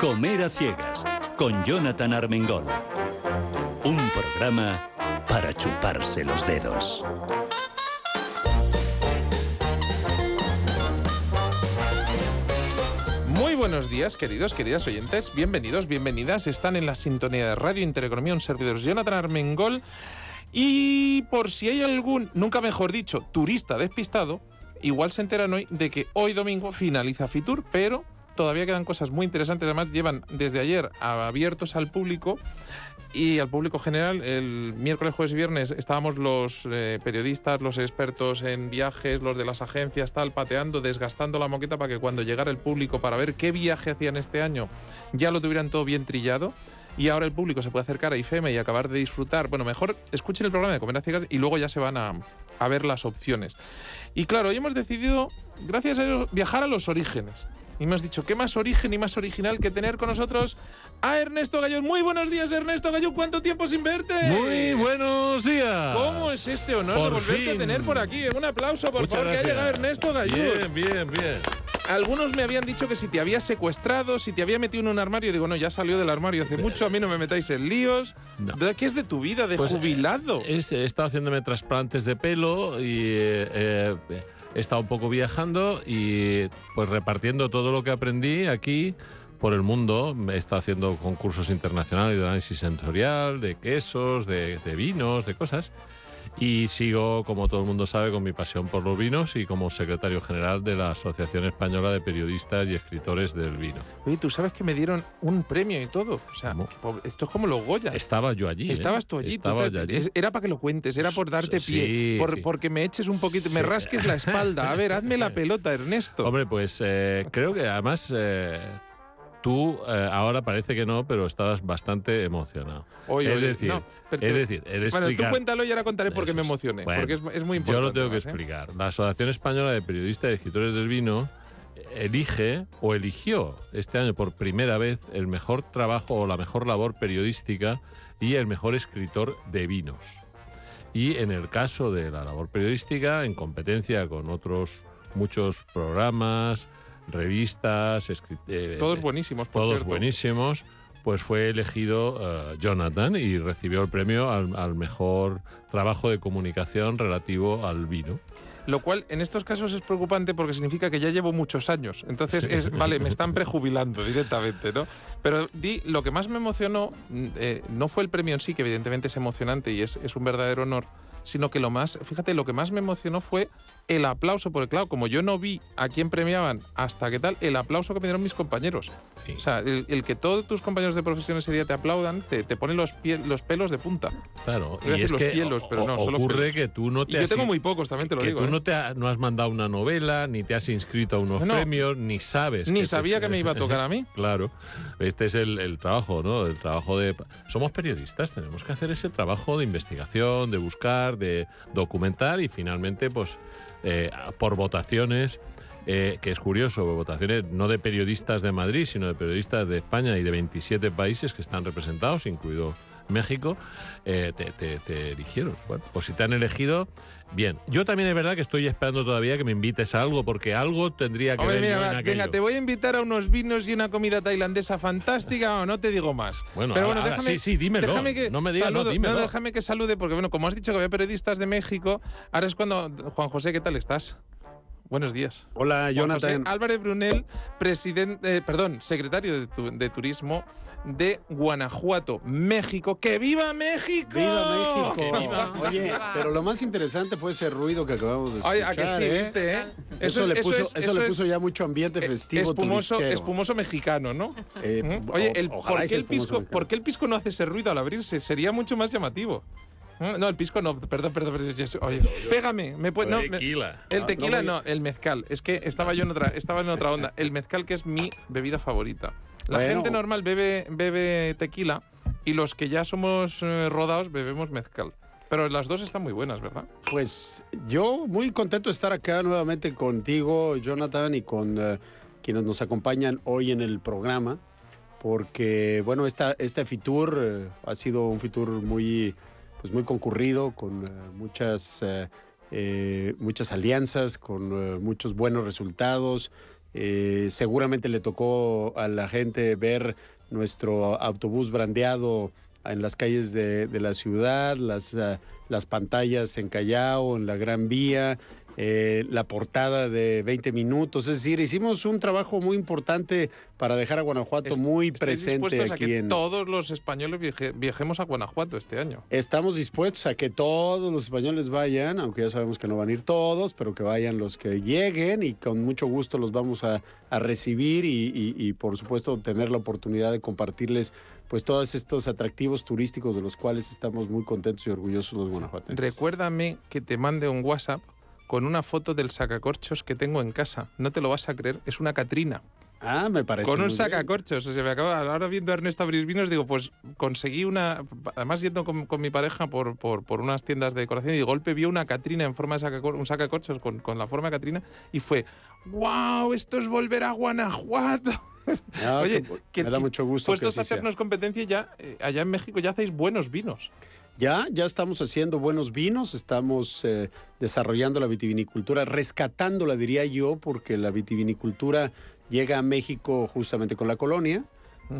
Comer a Ciegas, con Jonathan Armengol. Un programa para chuparse los dedos. Muy buenos días, queridos, queridas oyentes. Bienvenidos, bienvenidas. Están en la sintonía de Radio Intereconomía, un servidor Jonathan Armengol. Y por si hay algún, nunca mejor dicho, turista despistado, igual se enteran hoy de que hoy domingo finaliza Fitur, pero todavía quedan cosas muy interesantes. Además, llevan desde ayer abiertos al público y al público general. El miércoles, jueves y viernes estábamos los eh, periodistas, los expertos en viajes, los de las agencias, tal, pateando, desgastando la moqueta para que cuando llegara el público para ver qué viaje hacían este año ya lo tuvieran todo bien trillado. Y ahora el público se puede acercar a IFEMA y acabar de disfrutar. Bueno, mejor escuchen el programa de Comer a Ciegas y luego ya se van a, ver las opciones. Y claro, hoy hemos decidido, gracias a ello, viajar a los orígenes. Y hemos dicho, ¿qué más origen y más original que tener con nosotros a Ernesto Gallo? Muy buenos días, Ernesto Gallo. ¿Cuánto tiempo sin verte? Muy buenos días. ¿Cómo es este honor Por de volverte a fin. tener por aquí? Un aplauso, por Muchas favor, que ha gracias. llegado Ernesto Gallo. Bien, bien, bien. Algunos me habían dicho que si te había secuestrado, si te había metido en un armario. Digo, no, ya salió del armario hace mucho, a mí no me metáis en líos. No. ¿De ¿Qué es de tu vida, de Pues, jubilado? He, he estado haciéndome trasplantes de pelo y eh, eh, he estado un poco viajando y pues repartiendo todo lo que aprendí aquí por el mundo. Estado haciendo concursos internacionales de análisis sensorial, de quesos, de vinos, de cosas. Y sigo, como todo el mundo sabe, con mi pasión por los vinos y como secretario general de la Asociación Española de Periodistas y Escritores del Vino. Oye, tú sabes que me dieron un premio y todo. O sea, esto es como los Goya. Estaba yo allí. ¿eh? Estabas tú allí. tú te- allí. Era para que lo cuentes, era por darte Sí, pie. por- sí. Porque me eches un poquito, me rasques la espalda. A ver, hazme la pelota, Ernesto. Hombre, pues eh, creo que además eh, tú eh, ahora parece que no, pero estabas bastante emocionado. Oye, es decir, no, pero es decir, de bueno, tú cuéntalo y ahora contaré por qué me es. emocioné. Bueno, porque es, es muy importante. Yo lo tengo que ¿eh? explicar. La Asociación Española de Periodistas y Escritores del Vino elige o eligió este año por primera vez el mejor trabajo o la mejor labor periodística y el mejor escritor de vinos. Y en el caso de la labor periodística, en competencia con otros muchos programas, revistas, eh, Todos buenísimos, por todos cierto. buenísimos, pues fue elegido eh, Jonathan y recibió el premio al, al mejor trabajo de comunicación relativo al vino. Lo cual en estos casos es preocupante porque significa que ya llevo muchos años. Entonces, es, vale, me están prejubilando directamente, ¿no? Pero di, lo que más me emocionó mm, eh, no fue el premio en sí, que evidentemente es emocionante y es, es un verdadero honor, sino que lo más, fíjate, lo que más me emocionó fue el aplauso, porque claro, como yo no vi a quién premiaban hasta qué tal, el aplauso que me dieron mis compañeros. Sí. O sea, el, el que todos tus compañeros de profesión ese día te aplaudan, te, te pone los, pie- los pelos de punta. claro, y es los que pero no, ocurre que tú no Y te yo has tengo in- muy pocos, también te lo que digo. tú ¿eh? no, te ha- no has mandado una novela, ni te has inscrito a unos No. premios, ni sabes. Ni sabía que me iba a tocar a mí. Claro, este es el, el trabajo, ¿no? El trabajo de... Somos periodistas, tenemos que hacer ese trabajo de investigación, de buscar, de documentar y finalmente, pues, eh, por votaciones, eh, que es curioso, votaciones no de periodistas de Madrid, sino de periodistas de España y de 27 países que están representados, incluido México, eh, te, eligieron. Bueno, pues si te han elegido, bien. Yo también es verdad que estoy esperando todavía que me invites a algo, porque algo tendría que Hombre, ver mira, yo en venga, te voy a invitar a unos vinos y una comida tailandesa fantástica o no te digo más. Bueno, Pero ahora- bueno, ahora déjame, sí, sí, dímelo. déjame que No me digas, no, déjame que salude porque bueno, como has dicho que había periodistas de México, ahora es cuando Juan José, ¿qué tal estás? Buenos días. Hola, Juan Jonathan. José Álvarez Brunel, presidente, eh, perdón, secretario de, tu- de turismo de Guanajuato, México. ¡Que viva México! ¡Viva México! Que viva. Oye, pero lo más interesante fue ese ruido que acabamos de escuchar. Oye, ¿a que sí, ¿eh? viste, eh? Eso, es- le puso, es- eso le es- puso ya mucho ambiente festivo espumoso, espumoso mexicano, ¿no? Eh, Ujú. Oye, el, ¿por, qué el pisco, por qué el pisco no hace ese ruido al abrirse? Sería mucho más llamativo. ¿Mm? No, el pisco no, perdón, perdón, perdón. yo- Oye, pégame. Me puede- no, me- Tequila. el tequila no no, el mezcal. Es que estaba yo en otra, estaba en otra onda. El mezcal que es mi bebida favorita. La Bueno. gente normal bebe, bebe tequila y los que ya somos eh, rodados bebemos mezcal. Pero las dos están muy buenas, ¿verdad? Pues yo muy contento de estar acá nuevamente contigo, Jonathan, y con eh, quienes nos acompañan hoy en el programa, porque bueno, esta, este Fitur eh, ha sido un Fitur muy, pues muy concurrido, con eh, muchas, muchas alianzas, con muchos buenos resultados Eh, seguramente le tocó a la gente ver nuestro autobús brandeado en las calles de, de la ciudad, las, uh, las pantallas en Callao, en la Gran Vía, eh, la portada de 20 minutos. Es decir, hicimos un trabajo muy importante para dejar a Guanajuato Est- muy ¿estáis presente dispuestos a aquí que en. todos los españoles viaje- viajemos a Guanajuato este año. Estamos dispuestos a que todos los españoles vayan, aunque ya sabemos que no van a ir todos, pero que vayan los que lleguen y con mucho gusto los vamos a, a recibir y, y- y, por supuesto tener la oportunidad de compartirles pues todos estos atractivos turísticos de los cuales estamos muy contentos y orgullosos los guanajuatenses. Recuérdame que te mande un WhatsApp con una foto del sacacorchos que tengo en casa. No te lo vas a creer, es una Catrina. Ah, me parece. Con un sacacorchos. O sea, me acaba, ahora viendo a Ernesto abrir vinos, digo, pues conseguí una. Además, yendo con, con mi pareja por, por, por unas tiendas de decoración y de golpe vio una Catrina en forma de sacacor- un sacacorchos con, con la forma de Catrina y fue, ¡Wow! Esto es volver a Guanajuato. Ah, Oye, que- me da mucho gusto. que Puestos a sea. hacernos competencia, ya eh, allá en México ya hacéis buenos vinos. Ya, ya estamos haciendo buenos vinos, estamos eh, desarrollando la vitivinicultura, rescatándola, diría yo, porque la vitivinicultura llega a México justamente con la colonia.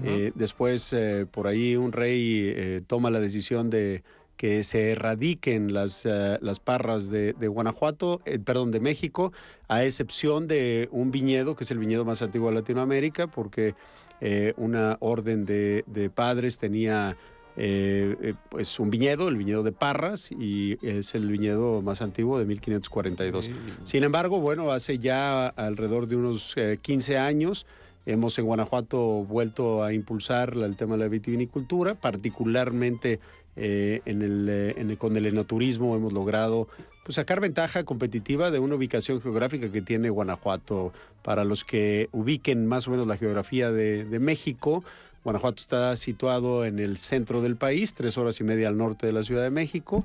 Eh, después, eh, por ahí, un rey toma la decisión de que se erradiquen las, eh, las parras de, de Guanajuato, eh, perdón, de México, a excepción de un viñedo, que es el viñedo más antiguo de Latinoamérica, porque eh, una orden de, de padres tenía eh, eh, pues un viñedo, el viñedo de Parras, y es el viñedo más antiguo de 1542. Sin embargo, bueno, hace ya alrededor de unos eh, 15 años hemos en Guanajuato vuelto a impulsar el tema de la vitivinicultura, particularmente eh, en el, eh, en el- con el enoturismo hemos logrado pues, sacar ventaja competitiva de una ubicación geográfica que tiene Guanajuato. Para los que ubiquen más o menos la geografía de, de México, Guanajuato está situado en el centro del país, tres horas y media al norte de la Ciudad de México,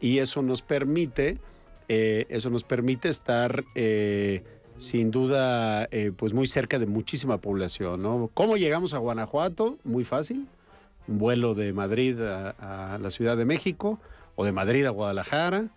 y eso nos permite, eh, eso nos permite estar eh, sin duda eh, pues muy cerca de muchísima población. ¿Cómo llegamos a Guanajuato? Muy fácil. Un vuelo de Madrid a la Ciudad de México o de Madrid a Guadalajara.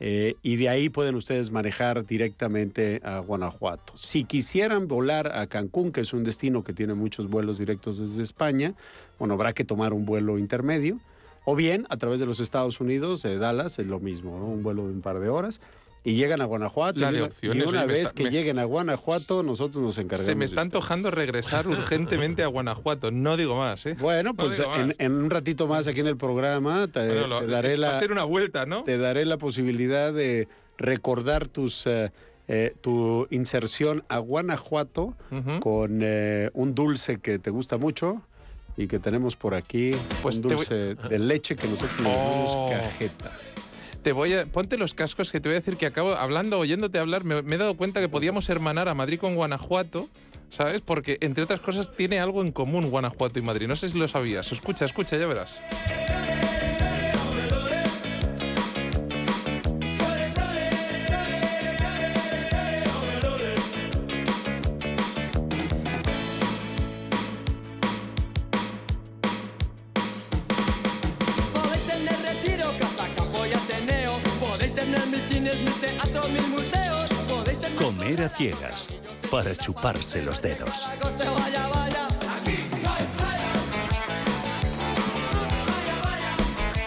Eh, y de ahí pueden ustedes manejar directamente a Guanajuato. Si quisieran volar a Cancún, que es un destino que tiene muchos vuelos directos desde España, bueno, habrá que tomar un vuelo intermedio. O bien, a través de los Estados Unidos, Dallas, es lo mismo, un vuelo de un par de horas. Y llegan a Guanajuato. La y de una, opciones, y una oye, me vez está- que me- lleguen a Guanajuato, nosotros nos encargamos. Se me está antojando regresar urgentemente a Guanajuato. No digo más, ¿eh? Bueno, pues en, un ratito más aquí en el programa te, Bueno, lo- te daré va a la, ser una vuelta, ¿no? te daré la posibilidad de recordar tus, eh, eh, tu inserción a Guanajuato con eh, un dulce que te gusta mucho y que tenemos por aquí, Pues un voy- dulce de leche que nosotros le llamamos Oh. cajeta. Te voy a, ponte los cascos que te voy a decir que acabo hablando, oyéndote hablar, me, me he dado cuenta que podíamos hermanar a Madrid con Guanajuato, ¿sabes? Porque entre otras cosas tiene algo en común Guanajuato y Madrid. No sé si lo sabías. Escucha, escucha, ya verás. Cines, mil teatros, mil museos. Podéis tener Comer a ciegas para chuparse los dedos.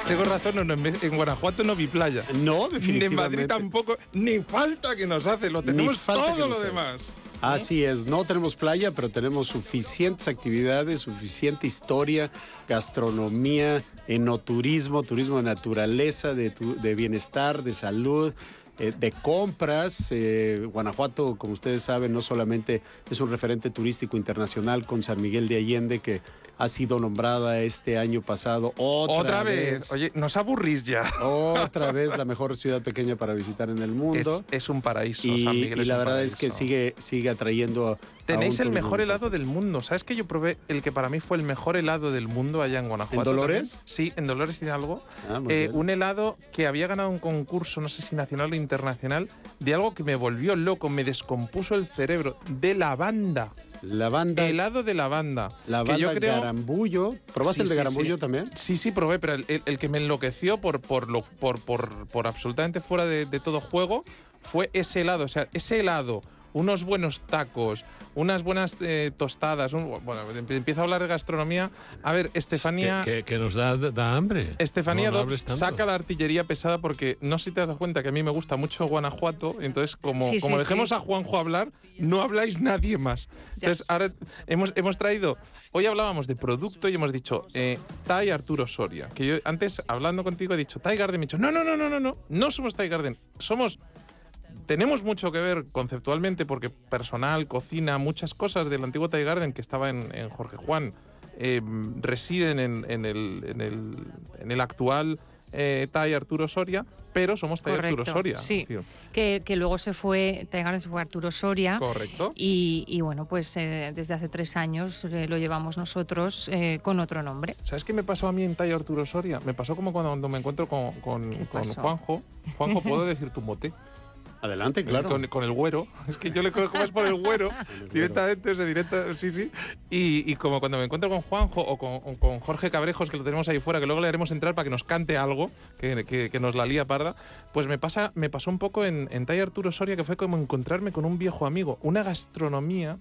Tengo razón, no, no, en en Guanajuato no vi playa. No, Ni en definitivamente. Madrid tampoco, ni falta que nos hace, lo tenemos todo lo demás. Así es, no tenemos playa, pero tenemos suficientes actividades, suficiente historia, gastronomía, enoturismo, turismo de naturaleza, de, tu- de bienestar, de salud, eh, de compras. Eh, Guanajuato, como ustedes saben, no solamente es un referente turístico internacional con San Miguel de Allende, que ha sido nombrada este año pasado otra, Otra, vez. Oye, nos aburrís ya. otra vez la mejor ciudad pequeña para visitar en el mundo. Es, es un paraíso, y, San Miguel y la verdad es que paraíso. sigue, sigue atrayendo Tenéis el mejor muy helado del mundo. ¿Sabes que yo probé el que para mí fue el mejor helado del mundo allá en Guanajuato? ¿En Dolores? también? Sí, en Dolores Hidalgo. Ah, muy Eh, un helado que había ganado un concurso, no sé si nacional o internacional, de algo que me volvió loco, me descompuso el cerebro, de lavanda. Lavanda, Helado de lavanda. lavanda que yo creo, garambullo. ¿Probaste Sí, el de sí, garambullo sí. también? Sí, sí, probé, pero el, el- el que me enloqueció por, por, lo, por, por, por absolutamente fuera de, de todo juego fue ese helado. O sea, ese helado unos buenos tacos, unas buenas eh, tostadas. un- bueno, empie- empieza a hablar de gastronomía. A ver, Estefanía. Que, que- que nos da, da hambre. Estefanía No, Dobbs saca la artillería pesada porque no sé si te has dado cuenta que a mí me gusta mucho Guanajuato, entonces como, Sí, sí, como dejemos sí. a Juanjo hablar, no habláis nadie más. Ya. Entonces ahora hemos, hemos traído, hoy hablábamos de producto y hemos dicho eh, Tai Arturo Soria, que yo antes hablando contigo he dicho Tai Garden, me he dicho, no, no, no, no, no, no, no somos Tai Garden, somos tenemos mucho que ver conceptualmente porque personal, cocina, muchas cosas del antiguo Thai Garden que estaba en, en Jorge Juan eh, residen en, en el, en, el, en el actual eh, Thai Arturo Soria, pero somos Thai Arturo Soria. sí. Que, que luego se fue, Thai Garden se fue Arturo Soria. Correcto. Y, y bueno, pues eh, desde hace tres años eh, lo llevamos nosotros eh, con otro nombre. ¿Sabes qué me pasó a mí en Thai Arturo Soria? Me pasó como cuando me encuentro con, con? Juanjo. Juanjo, ¿puedo decir tu mote? Adelante, claro. Con, con el güero. Es que yo le conozco más por el güero. directamente, o sea, directa, sí, sí. Y, y como cuando me encuentro con Juanjo o con, o con Jorge Cabrejos, que lo tenemos ahí fuera, que luego le haremos entrar para que nos cante algo, que, que- que nos la lía parda, pues me, pasa, me pasó un poco en, en Tai Arturo Soria, que fue como encontrarme con un viejo amigo. Una gastronomía.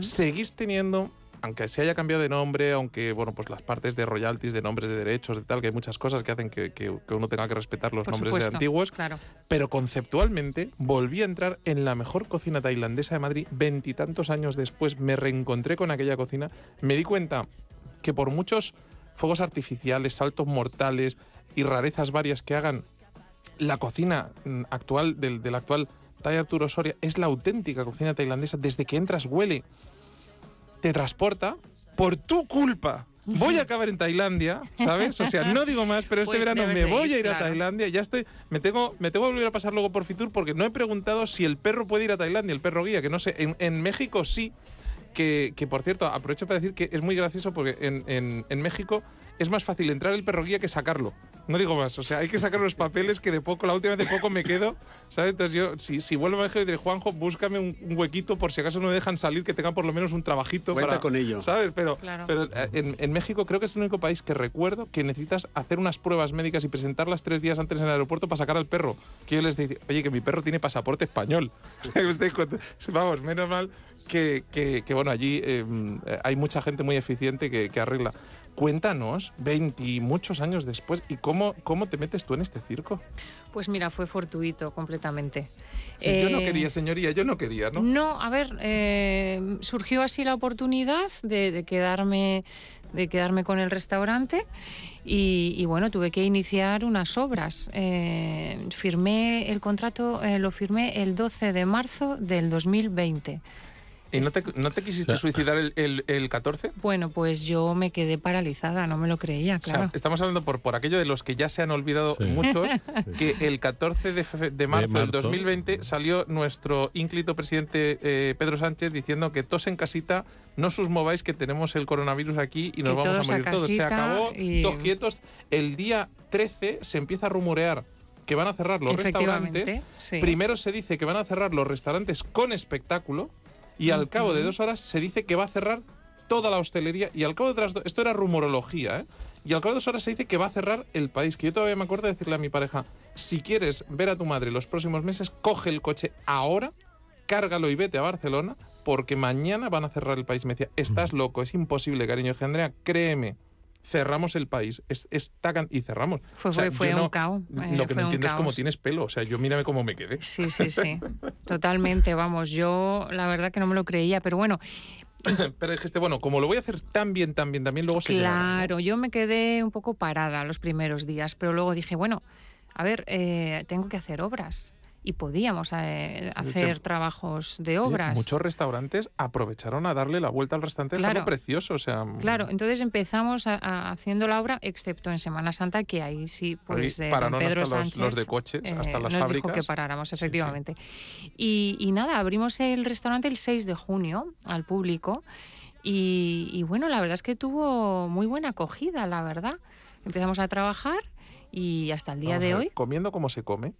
Seguís teniendo. Aunque se haya cambiado de nombre, aunque bueno, pues las partes de royalties, de nombres de derechos, de tal, que hay muchas cosas que hacen que, que- que uno tenga que respetar los Por nombres de antiguos Claro. pero conceptualmente volví a entrar en la mejor cocina tailandesa de Madrid veintitantos años después. Me reencontré con aquella cocina. Me di cuenta que por muchos fuegos artificiales, saltos mortales y rarezas varias que hagan la cocina mm, actual del, del actual Thai Arturo Soria es la auténtica cocina tailandesa. Desde que entras huele, te transporta por tu culpa. Voy a acabar en Tailandia, ¿sabes? O sea, no digo más, pero este Pues verano me voy ir, a ir a. Tailandia. Ya estoy, me tengo, me tengo que volver a pasar luego por Fitur porque no he preguntado si el perro puede ir a Tailandia, el perro guía, que no sé. En, en México sí, que, que, por cierto, aprovecho para decir que es muy gracioso porque en, en- en México es más fácil entrar el perro guía que sacarlo. No digo más, o sea, hay que sacar los papeles que de poco, la última vez de poco me quedo, ¿sabes? Entonces yo, si, si vuelvo a México, diré, Juanjo, búscame un, un huequito por si acaso no me dejan salir, que tenga por lo menos un trabajito Cuenta para, con ello. ¿sabes? Pero, Claro. pero eh, en, en México creo que es el único país que recuerdo que necesitas hacer unas pruebas médicas y presentarlas tres días antes en el aeropuerto para sacar al perro. Que yo les digo, oye, que mi perro tiene pasaporte español. Vamos, menos mal que, que- que, bueno, allí eh, eh, hay mucha gente muy eficiente que, que arregla. Cuéntanos, 20 y muchos años después, ¿y cómo, cómo te metes tú en este circo? Pues mira, fue fortuito completamente. Si yo no Eh, quería, señoría, yo no quería, ¿no? No, a ver, eh, surgió así la oportunidad de, de quedarme, de quedarme con el restaurante y, y, bueno, tuve que iniciar unas obras. Eh, firmé el contrato, eh, lo firmé el 12 de marzo del 2020. ¿Y no te, no te quisiste O sea- suicidar el, el, el 14? Bueno, pues yo me quedé paralizada, no me lo creía, O sea, claro. estamos hablando por, por aquello de los que ya se han olvidado Sí. muchos, que el 14 de, fe- de marzo del marzo. 2020 salió nuestro ínclito presidente eh, Pedro Sánchez diciendo que tos en casita, no sus mováis que tenemos el coronavirus aquí y nos Que vamos a todos a morir todos. Se acabó, y- todos quietos. El día 13 se empieza a rumorear que van a cerrar los restaurantes. sí. Primero se dice que van a cerrar los restaurantes con espectáculo y al cabo de dos horas se dice que va a cerrar toda la hostelería y al cabo de otras do- esto era rumorología, ¿eh? Y al cabo de dos horas se dice que va a cerrar el país. Que yo todavía me acuerdo de decirle a mi pareja, si quieres ver a tu madre los próximos meses, coge el coche ahora, cárgalo y vete a Barcelona, porque mañana van a cerrar el país. Me decía, estás loco, es imposible, cariño. Dije, Andrea, créeme, cerramos el país. Es, es y cerramos. Fue- O sea, fue- un no- caos, eh, Lo que fue no entiendo es cómo tienes pelo. O sea, yo mírame cómo me quedé. Sí, sí, sí. Totalmente, vamos. Yo la verdad que no me lo creía, pero bueno, Pero dijiste, bueno, como lo voy a hacer tan bien, tan bien, también luego se. Claro, yo me quedé un poco parada los primeros días, pero luego dije, bueno, a ver, eh, tengo que hacer obras. Y podíamos eh, hacer trabajos de Oye, obras. Muchos restaurantes aprovecharon a darle la vuelta al restaurante, Claro. dejarlo precioso. O sea, Claro, entonces empezamos a- a- haciendo la obra, excepto en Semana Santa, que ahí sí, pues Ahí eh, pararon Pedro hasta los- Sánchez los de coches, eh, hasta las nos fábricas. dijo que paráramos, Sí, sí. efectivamente. Y, y nada, abrimos el restaurante el 6 de junio al público y, y bueno, la verdad es que tuvo muy buena acogida, la verdad. Empezamos a trabajar y hasta el día vamos de hoy Comiendo como se come,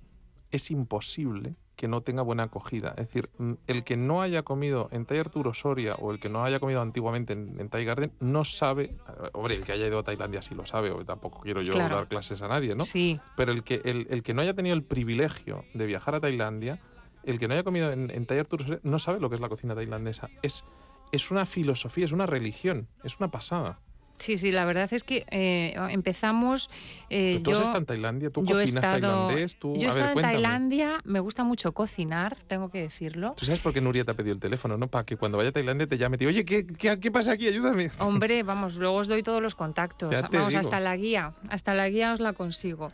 es imposible que no tenga buena acogida. Es decir, mm, el que no haya comido en Tai Arturo Soria o el que no haya comido antiguamente en, en Thai Garden no sabe. eh, Hombre, el que haya ido a Tailandia sí lo sabe, o tampoco quiero yo Claro. dar clases a nadie, ¿no? sí, Pero el que, el, el que no haya tenido el privilegio de viajar a Tailandia el que no haya comido en, en Tour no sabe lo que es la cocina tailandesa. Es, es una filosofía, es una religión, es una pasada. Sí, sí, la verdad es que eh, empezamos. eh, tú yo, has estado en Tailandia, tú he cocinas estado- tailandés, tú... yo he ver, estado en. Tailandia, me gusta mucho cocinar, tengo que decirlo. ¿Tú sabes por qué Nuria te ha pedido el teléfono, no? Para que cuando vaya a Tailandia te llame y te oye, ¿qué, qué, qué pasa aquí? Ayúdame. Hombre, vamos, luego os doy todos los contactos. Vamos, digo. hasta la guía, hasta la guía os la consigo.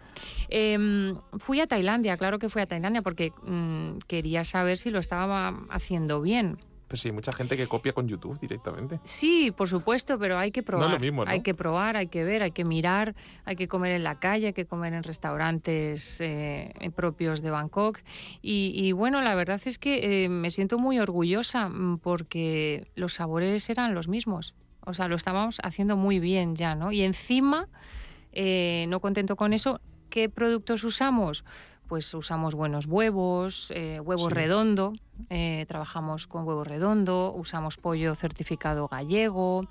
Em, fui a Tailandia, claro que fui a Tailandia porque mm, quería saber si lo estaba haciendo bien. Pues sí, hay mucha gente que copia con YouTube directamente. Sí, por supuesto, pero hay que probar. lo mismo, ¿no? Hay que probar, hay que ver, hay que mirar, hay que comer en la calle, hay que comer en restaurantes eh, propios de Bangkok. Y, y bueno, la verdad es que eh, me siento muy orgullosa mm, porque los sabores eran los mismos. O sea, lo estábamos haciendo muy bien ya, ¿no? Y encima, eh, no contento con eso, ¿qué productos usamos? Pues usamos buenos huevos, eh, huevo Sí. redondo, eh, trabajamos con huevo redondo, usamos pollo certificado gallego,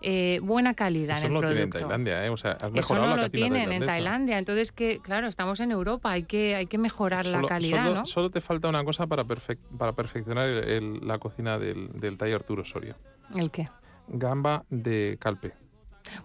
eh, buena calidad Eso en no el lo tienen en producto. Tailandia, ¿eh? O sea, has Eso mejorado no la lo tienen en. Tailandia, entonces que claro, estamos en Europa, hay que, hay que mejorar la calidad, solo, ¿no? solo te falta una cosa para, perfec- para perfeccionar el- el- la cocina del, del taller Arturo Soria. ¿El qué? Gamba de calpe.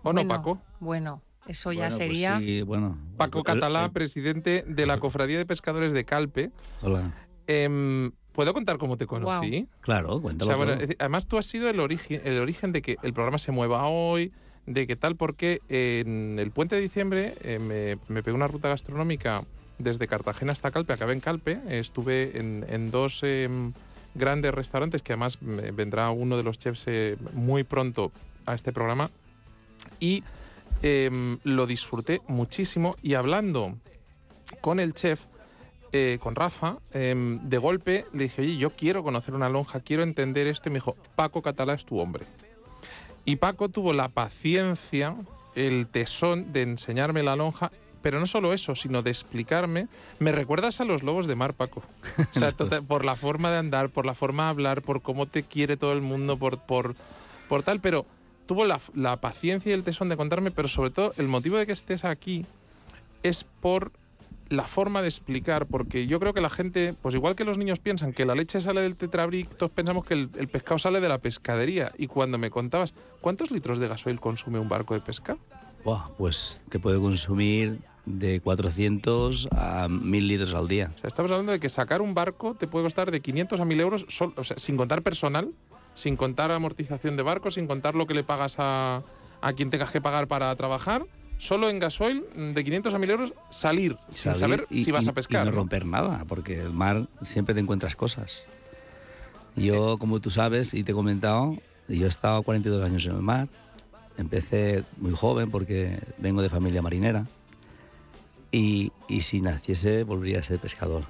¿O no, Bueno, Paco? Bueno, eso ya Bueno, pues sería... sí, bueno. Paco Catalá, presidente de la Cofradía de Pescadores de Calpe. Hola. Em, ¿Puedo contar cómo te conocí? Claro, O cuéntalo. sea, bueno, además tú has sido el origen, el origen de que el programa se mueva hoy, de que tal, porque en el puente de diciembre eh, me, me pegué una ruta gastronómica desde Cartagena hasta Calpe, acabé en Calpe, eh, estuve en, en dos em, grandes restaurantes, que además me- vendrá uno de los chefs eh, muy pronto a este programa, y em, lo disfruté muchísimo, y hablando con el chef, eh, con Rafa, em, de golpe le dije, oye, yo quiero conocer una lonja, quiero entender esto, y me dijo, Paco Catalá es tu hombre. Y Paco tuvo la paciencia, el tesón de enseñarme la lonja, pero no solo eso, sino de explicarme. Me recuerdas a los lobos de mar, Paco. O sea, total- por la forma de andar, por la forma de hablar, por cómo te quiere todo el mundo, por, por, por tal, pero tuvo la, la paciencia y el tesón de contarme, pero sobre todo el motivo de que estés aquí es por la forma de explicar, porque yo creo que la gente, pues igual que los niños piensan que la leche sale del tetrabric, todos pensamos que el, el pescado sale de la pescadería. Y cuando me contabas, ¿cuántos litros de gasoil consume un barco de pesca? Buah, pues te puede consumir de 400 a 1000 litros al día. O sea, estamos hablando de que sacar un barco te puede costar de 500 a 1000 euros, o sea, sin contar personal, sin contar amortización de barco, sin contar lo que le pagas a, a quien tengas que pagar para trabajar. Solo en gasoil, mm, de 500 a 1000 euros, salir, sin saber y- si vas a pescar. Y no ¿no? romper nada, porque el mar siempre te encuentras cosas. Yo, como tú sabes y te he comentado, yo he estado 42 años en el mar. Empecé muy joven porque vengo de familia marinera. Y, y si naciese, volvería a ser pescador.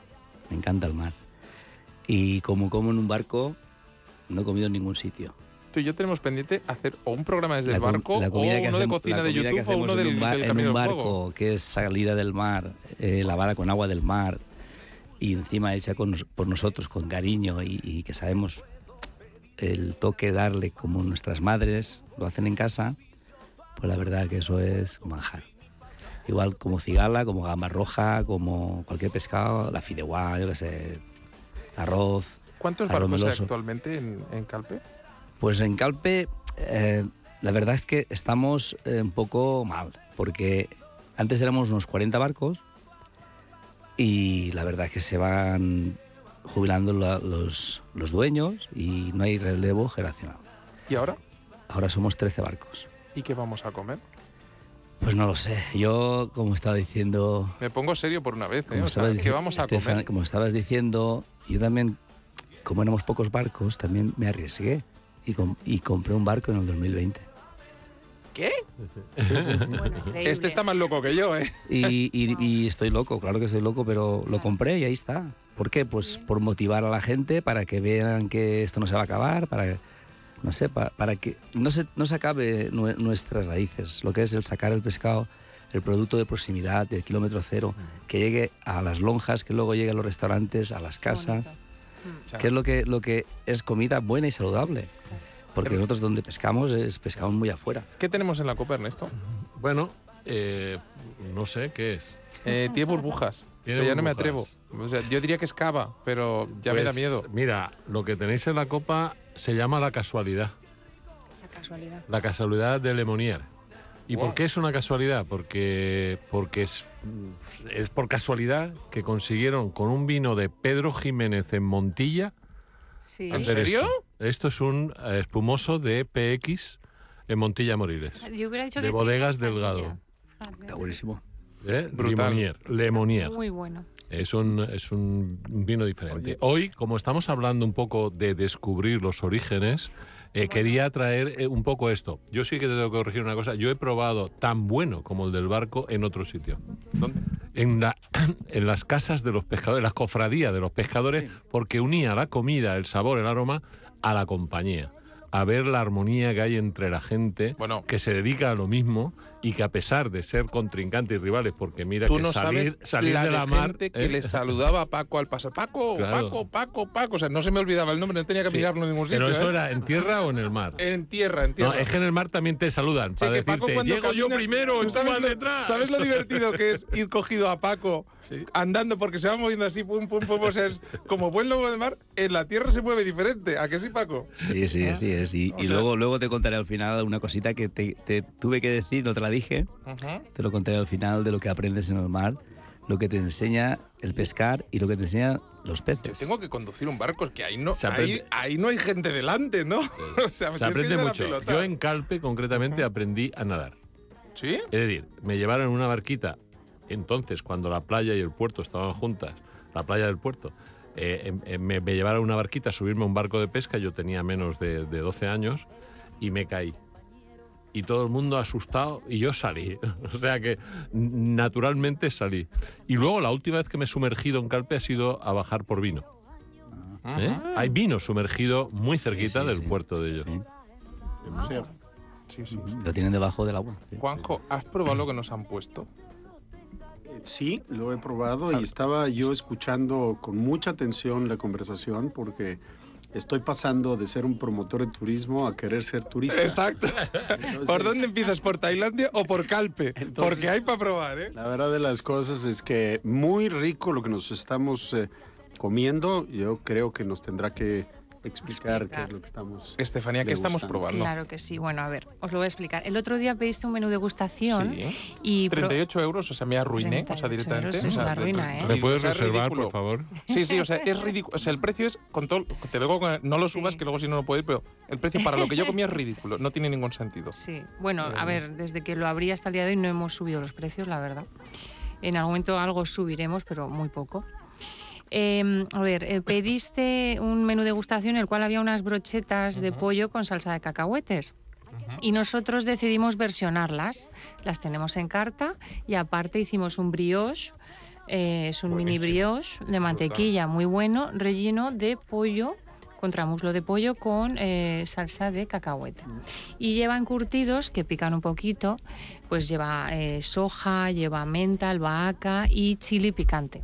Me encanta el mar. Y como como en un barco, no he comido en ningún sitio. Tú y yo tenemos pendiente hacer o un programa desde La el barco la o uno de cocina la de YouTube o uno en del, un bar- del en Camino un barco Fuego. que es salida del mar, eh, lavada con agua del mar y encima hecha con por nosotros con cariño y, y que sabemos el toque darle como nuestras madres lo hacen en casa, pues la verdad que eso es manjar. Igual como cigala, como gamba roja, como cualquier pescado, la fideuá, yo qué sé, arroz. ¿Cuántos barcos hay actualmente en, en Calpe? Pues en Calpe, eh, la verdad es que estamos eh, un poco mal, porque antes éramos unos 40 barcos y la verdad es que se van jubilando la- los, los dueños y no hay relevo generacional. ¿Y ahora? Ahora somos 13 barcos. ¿Y qué vamos a comer? Pues no lo sé, yo como estaba diciendo... Me pongo serio por una vez, ¿eh? O sea, ¿qué vamos a Estefan, comer? Como estabas diciendo, yo también, como éramos pocos barcos, también me arriesgué y, com- y compré un barco en el 2020. ¿Qué? Bueno. Este está más loco que yo, ¿eh? Y, y- y estoy loco, claro que estoy loco, pero lo compré y ahí está. ¿Por qué? Pues por motivar a la gente para que vean que esto no se va a acabar, para, no sé, pa- para, que no se, no se acabe nue- nuestras raíces, lo que es el sacar el pescado, el producto de proximidad, del kilómetro cero, que llegue a las lonjas, que luego llegue a los restaurantes, a las casas, Que es lo que, lo que es comida buena y saludable. Porque nosotros donde pescamos es pescamos muy afuera. ¿Qué tenemos en la copa, Ernesto? Bueno, eh, no sé qué es. Eh, tiene burbujas. Tiene pero ya no me burbujas. atrevo. O sea, yo diría que es cava, pero ya me da Pues, miedo. Mira, lo que tenéis en la copa se llama la casualidad. La casualidad. La casualidad de Lemonier. ¿Y Wow. por qué es una casualidad? Porque, porque es, es por casualidad que consiguieron con un vino de Pedro Jiménez en Montilla. Sí. ¿En serio? esto. Esto es un eh, espumoso de PX en Montilla Moriles. Yo hubiera dicho De que bodegas tiene Delgado. Está buenísimo. ¿eh? Brutal. Lemonier. Lemonier. Muy bueno. Es un, es un vino diferente. Hoy, como estamos hablando un poco de descubrir los orígenes, eh, quería traer eh, un poco esto. Yo sí que te tengo que corregir una cosa. Yo he probado tan bueno como el del barco en otro sitio. ¿Dónde? En, la, en las casas de los pescadores, las cofradías de los pescadores, porque unía la comida, el sabor, el aroma a la compañía. A ver la armonía que hay entre la gente Bueno. que se dedica a lo mismo y que a pesar de ser contrincantes y rivales, porque mira Tú que no salir, sabes salir la de la mar. gente que ¿eh? le saludaba a Paco al pasar. Paco, Claro. Paco, Paco, Paco. O sea, no se me olvidaba el nombre, no tenía que Sí. mirarlo en ningún sitio. Pero eso ¿eh? era en tierra o en el mar. En tierra, en tierra. No, es que en el mar también te saludan Sí, para que Paco decirte, cuando llego yo primero, ¿Tú tú sabes lo, detrás. ¿Sabes lo divertido que es ir cogido a Paco Sí. andando porque se va moviendo así, pum, pum, pum? O sea, es como buen lobo de mar, en la tierra se mueve diferente. ¿A qué sí, Paco? Sí, sí, es. Y, y luego, luego te contaré al final una cosita que te, te tuve que decir, no te la dije. Te lo contaré al final de lo que aprendes en el mar, lo que te enseña el pescar y lo que te enseñan los Yo peces. tengo que conducir un barco, es que ahí no, ahí, ahí no hay gente delante, ¿no? o sea, me Se aprende mucho. Yo en Calpe, concretamente, aprendí a nadar. ¿Sí? Es decir, me llevaron en una barquita, entonces, cuando la playa y el puerto estaban juntas, la playa del puerto, eh, em- em, me, me llevaron una barquita a subirme a un barco de pesca, yo tenía menos de, de 12 años, y me caí. Y todo el mundo asustado, y yo salí. O sea que naturalmente salí. Y luego la última vez que me he sumergido en Calpe ha sido a bajar por vino. ¿eh? Hay vino sumergido muy cerquita sí, del sí. puerto de ellos. Sí. Sí, sí. sí. Lo tienen debajo del agua. sí. Juanjo, ¿has probado lo que nos han puesto? Sí, lo he probado y estaba yo escuchando con mucha atención la conversación porque estoy pasando de ser un promotor de turismo a querer ser turista. Exacto. Entonces, ¿Por dónde empiezas? ¿Por Tailandia o por Calpe? Entonces- Porque hay para probar, ¿eh? La verdad de las cosas es que muy rico lo que nos estamos eh, comiendo. Yo creo que nos tendrá que explicar, qué es lo que estamos. Estefanía, ¿qué estamos probando? Claro que sí. Bueno, a ver, os lo voy a explicar. El otro día pediste un menú degustación Sí. y... pro- 38 euros, o sea, me arruiné, o sea, 38 directamente. es una ruina, ¿eh? ¿Me puedes reservar, por favor? Sí, sí, o sea, es ridículo. O sea, el precio es, con todo, te lo digo, no lo subas, Sí. que luego si no lo puedes, pero el precio para lo que yo comía es ridículo, no tiene ningún sentido. Sí, bueno, Eh, a ver, desde que lo abrí hasta el día de hoy no hemos subido los precios, la verdad. En algún momento algo subiremos, pero muy poco. Eh, a ver, eh, pediste un menú degustación en el cual había unas brochetas de pollo con salsa de cacahuetes. Y nosotros decidimos versionarlas. Las tenemos en carta y aparte hicimos un brioche. eh, es un mini brioche de mantequilla muy bueno, relleno de pollo, contramuslo de pollo con eh, salsa de cacahuete. Y lleva encurtidos que pican un poquito, pues lleva eh, soja, lleva menta, albahaca y chili picante.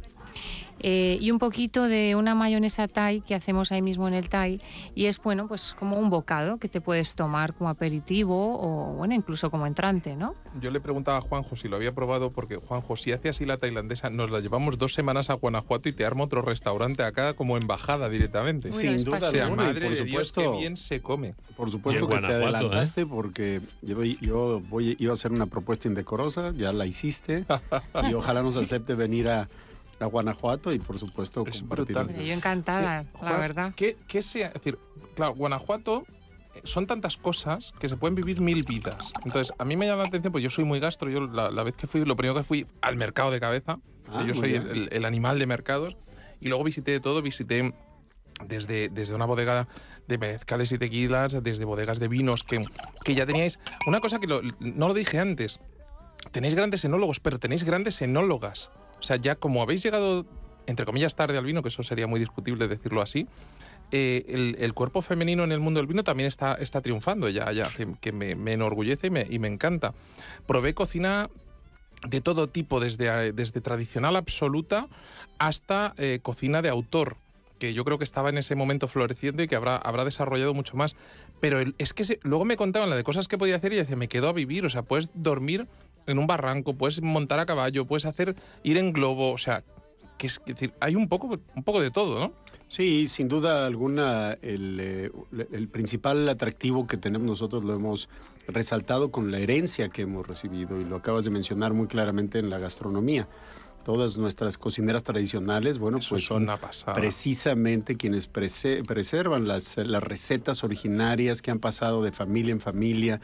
Eh, y un poquito de una mayonesa Thai que hacemos ahí mismo en el Thai y es bueno pues como un bocado que te puedes tomar como aperitivo o bueno incluso como entrante no Yo le preguntaba a Juanjo si lo había probado, porque Juanjo, si hace así la tailandesa, nos la llevamos dos semanas a Guanajuato y te armo otro restaurante acá como embajada directamente. Sin duda O sea, madre por de Dios, supuesto, qué bien se come. por supuesto que te Guanajuato, adelantaste porque yo, yo voy, iba a hacer una propuesta indecorosa, ya la hiciste y ojalá nos acepte venir a, a Guanajuato y por supuesto Es compartir. brutal. Pero yo encantada la Juan, verdad ¿qué, qué sea? Es decir, claro, Guanajuato eh, son tantas cosas que se pueden vivir mil vidas. Entonces, a mí me llama la atención, pues yo soy muy gastro. Yo la, la vez que fui, lo primero que fui al mercado de cabeza. O sea, Ah, yo soy el, el animal de mercados. Y luego visité de todo, visité desde, desde una bodega de mezcales y tequilas, desde bodegas de vinos que, que ya teníais. Una cosa que lo- no lo dije antes. Tenéis grandes enólogos, pero tenéis grandes enólogas. O sea, ya como habéis llegado, entre comillas, tarde al vino, que eso sería muy discutible decirlo así, eh, el, cuerpo femenino en el mundo del vino también está, está triunfando ya, ya que, me, enorgullece y me, y me encanta. Probé cocina de todo tipo, desde, desde tradicional absoluta hasta eh, cocina de autor, que yo creo que estaba en ese momento floreciendo y que habrá, habrá desarrollado mucho más. Pero es que luego me contaban la de cosas que podía hacer y decía, me quedo a vivir, o sea, puedes dormir en un barranco, puedes montar a caballo, puedes hacer ir en globo, o sea, que es decir, hay un poco, un poco de todo, ¿no? Sí, sin duda alguna, el, eh, el, principal atractivo que tenemos nosotros lo hemos resaltado con la herencia que hemos recibido y lo acabas de mencionar muy claramente en la gastronomía. Todas nuestras cocineras tradicionales, bueno, pues son precisamente quienes preservan las, las recetas originarias que han pasado de familia en familia.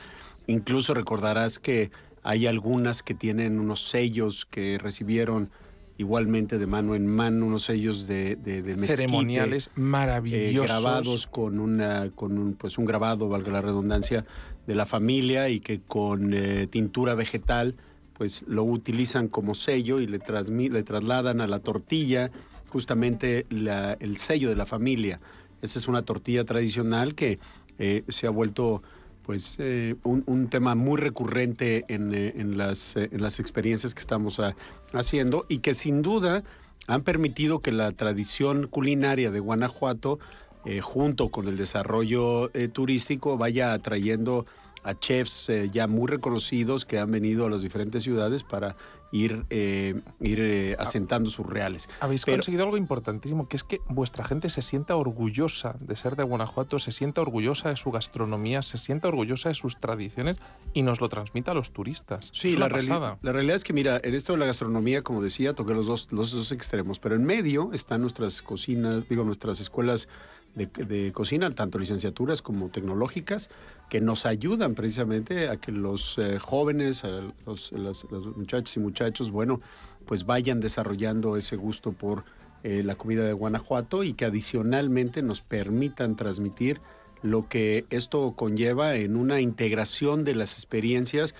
Incluso recordarás que hay algunas que tienen unos sellos que recibieron igualmente de mano en mano, unos sellos de, de, de ceremoniales maravillosos. Eh, grabados con, una, con un, pues un grabado, valga la redundancia, de la familia y que con eh, tintura vegetal pues lo utilizan como sello y le, le trasladan a la tortilla justamente el sello de la familia. Esa es una tortilla tradicional que eh, se ha vuelto pues eh, un, tema muy recurrente en, eh, las, en las, experiencias que estamos ah, haciendo y que sin duda han permitido que la tradición culinaria de Guanajuato, eh, junto con el desarrollo turístico, vaya atrayendo a chefs ya muy reconocidos que han venido a las diferentes ciudades para ir, eh, ir eh, asentando sus reales. Habéis conseguido algo importantísimo, que es que vuestra gente se sienta orgullosa de ser de Guanajuato, se sienta orgullosa de su gastronomía, se sienta orgullosa de sus tradiciones y nos lo transmita a los turistas. Sí, la, la, realidad es que, mira, en esto de la gastronomía, como decía, toqué los dos, los dos extremos, pero en medio están nuestras cocinas, digo, nuestras escuelas de, cocina, tanto licenciaturas como tecnológicas, que nos ayudan precisamente a que los eh, jóvenes, los, los, muchachos y muchachos, bueno, pues vayan desarrollando ese gusto por eh, la comida de Guanajuato y que adicionalmente nos permitan transmitir lo que esto conlleva en una integración de las experiencias,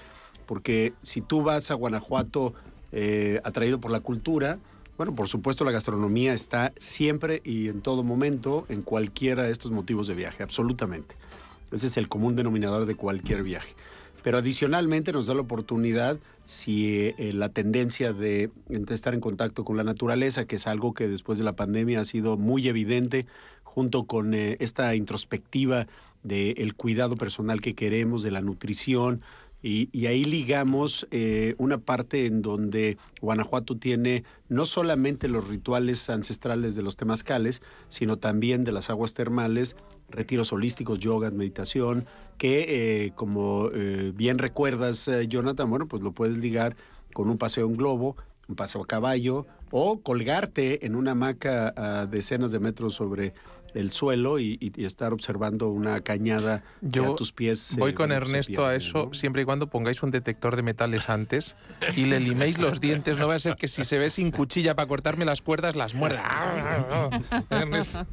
porque si tú vas a Guanajuato eh, atraído por la cultura, bueno, por supuesto la gastronomía está siempre y en todo momento en cualquiera de estos motivos de viaje, absolutamente. Ese es el común denominador de cualquier viaje. Pero adicionalmente nos da la oportunidad, si eh, la tendencia de, estar en contacto con la naturaleza, que es algo que después de la pandemia ha sido muy evidente, junto con eh, esta introspectiva del cuidado personal que queremos, de la nutrición, y, ahí ligamos eh, una parte en donde Guanajuato tiene no solamente los rituales ancestrales de los temazcales, sino también de las aguas termales, retiros holísticos, yoga, meditación, que eh, como eh, bien recuerdas, Jonathan, bueno, pues lo puedes ligar con un paseo en globo, un paseo a caballo o colgarte en una hamaca a decenas de metros sobre el suelo y, estar observando una cañada Yo a tus pies. Voy con Ernesto a eso siempre y cuando pongáis un detector de metales antes y le liméis los dientes. No va a ser que si se ve sin cuchilla para cortarme las cuerdas, las muerda.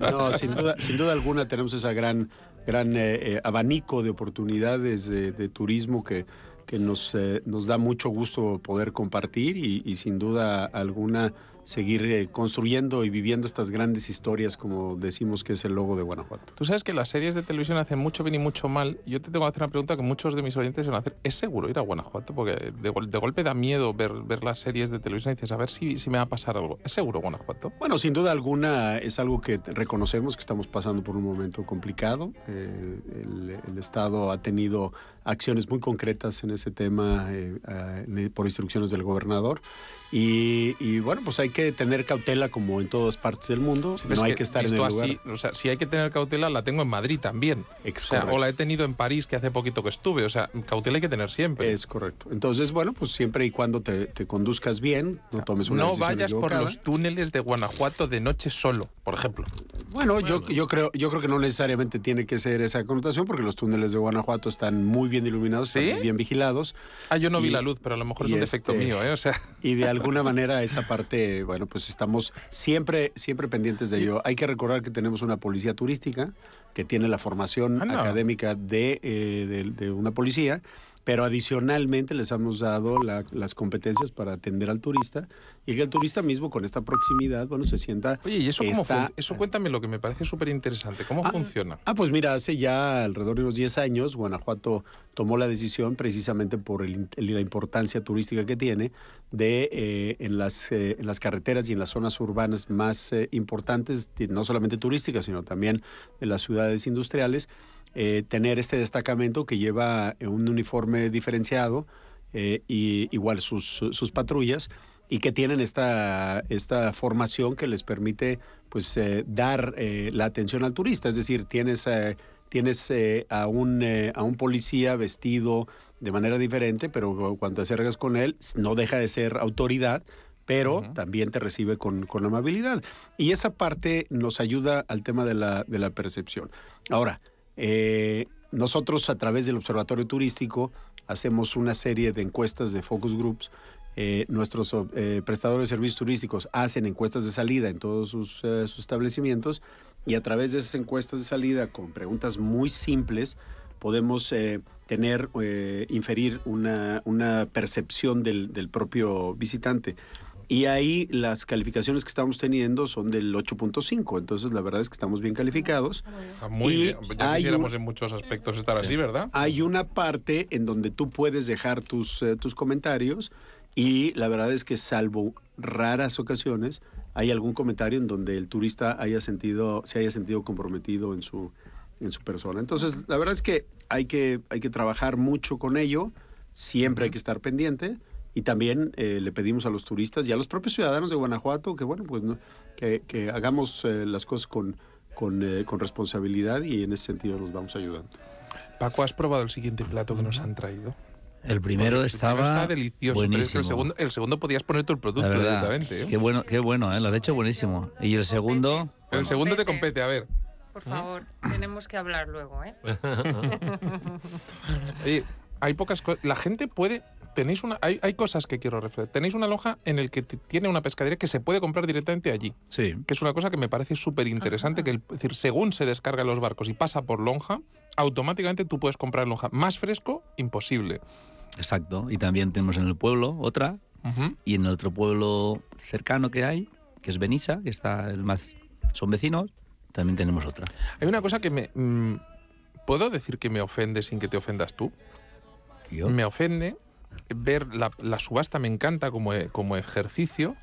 no, sin duda, sin duda alguna tenemos esa gran, gran eh, eh, abanico de oportunidades de, turismo que, que nos, eh, nos da mucho gusto poder compartir y sin duda alguna seguir eh, construyendo y viviendo estas grandes historias, como decimos que es el logo de Guanajuato. Tú sabes que las series de televisión hacen mucho bien y mucho mal. Yo te tengo que hacer una pregunta que muchos de mis oyentes van a hacer. ¿Es seguro ir a Guanajuato? Porque de, golpe da miedo ver, ver las series de televisión y dices, a ver si, si me va a pasar algo. ¿Es seguro Guanajuato? Bueno, sin duda alguna es algo que reconocemos que estamos pasando por un momento complicado. Eh, el, Estado ha tenido acciones muy concretas en ese tema eh, por instrucciones del gobernador. Y, bueno, pues hay que tener cautela como en todas partes del mundo. no hay que, estar en el lugar. Así, o sea, si hay que tener cautela, la tengo en Madrid también. O, la he tenido en París, que hace poquito que estuve. O sea, cautela hay que tener siempre. Es correcto. Entonces, bueno, pues siempre y cuando te, conduzcas bien, no tomes una No vayas por los túneles de Guanajuato de noche solo, por ejemplo. Bueno, yo, yo, creo, yo creo que no necesariamente tiene que ser esa connotación, porque los túneles de Guanajuato están muy bien iluminados, están bien vigilados. Ah, yo no vi la luz, pero a lo mejor es un defecto este, mío, ¿eh? O sea. Y de alguna manera esa parte, bueno, pues estamos siempre, siempre pendientes de ello. Hay que recordar que tenemos una policía turística que tiene la formación académica de, eh, de una policía pero adicionalmente les hemos dado las competencias para atender al turista y que el turista mismo con esta proximidad, bueno, se sienta... Oye, ¿y eso cómo Eso cuéntame lo que me parece súper interesante. ¿Cómo ah, funciona? Ah, pues mira, hace ya alrededor de unos 10 años Guanajuato tomó la decisión precisamente por la importancia turística que tiene de eh, en, las, eh, en las carreteras y en las zonas urbanas más eh, importantes, no solamente turísticas, sino también de las ciudades industriales, eh, tener este destacamento que lleva un uniforme diferenciado eh, y igual sus, sus patrullas y que tienen esta, esta formación que les permite pues eh, dar eh, la atención al turista. Es decir, tienes, eh, tienes eh, a, un, eh, a un policía vestido de manera diferente, pero cuando te acercas con él no deja de ser autoridad, pero también te recibe con, con amabilidad. Y esa parte nos ayuda al tema de la, de la percepción. Ahora, eh, nosotros a través del Observatorio Turístico hacemos una serie de encuestas de focus groups. Eh, nuestros eh, prestadores de servicios turísticos hacen encuestas de salida en todos sus, eh, sus establecimientos y a través de esas encuestas de salida con preguntas muy simples podemos tener, inferir una, una percepción del, del propio visitante. Y ahí las calificaciones que estamos teniendo son del 8.5, entonces la verdad es que estamos bien calificados. Ah, Muy Y bien. Ya hay quisiéramos un- en muchos aspectos estar así, ¿verdad? Hay una parte en donde tú puedes dejar tus, eh, tus comentarios y la verdad es que salvo raras ocasiones, hay algún comentario en donde el turista haya sentido, se haya sentido comprometido en su, en su persona. Entonces, la verdad es que hay que, hay que trabajar mucho con ello, siempre hay que estar pendiente. Y también eh, le pedimos a los turistas y a los propios ciudadanos de Guanajuato que, bueno, pues no- que, que hagamos eh, las cosas con, con, eh, con responsabilidad y en ese sentido nos vamos ayudando. Paco, ¿has probado el siguiente plato que nos han traído? El primero el estaba primero está delicioso, pero es que buenísimo. el segundo, el segundo podías poner La producto verdad, directamente. ¿eh? qué bueno, qué bueno, ¿eh? lo has hecho buenísimo. Y el segundo, El segundo te compete, a ver. Por favor, tenemos que hablar luego, ¿eh? Oye, hay pocas cosas. La gente puede. Tenéis una. Hay, hay cosas que quiero referir. Tenéis una loja en el que tiene una pescadería que se puede comprar directamente allí. sí, Que es una cosa que me parece súper interesante. Que el- es decir, según se descargan los barcos y pasa por lonja, automáticamente tú puedes comprar lonja. Más fresco, imposible. exacto. Y también tenemos en el pueblo otra, y en el otro pueblo cercano que hay, que es Benissa, que está el más. Son vecinos, también tenemos otra. Hay una cosa que me. mm, ¿Puedo decir que me ofende sin que te ofendas tú? Yo, Me ofende ver la, la subasta, me encanta como, e- como ejercicio,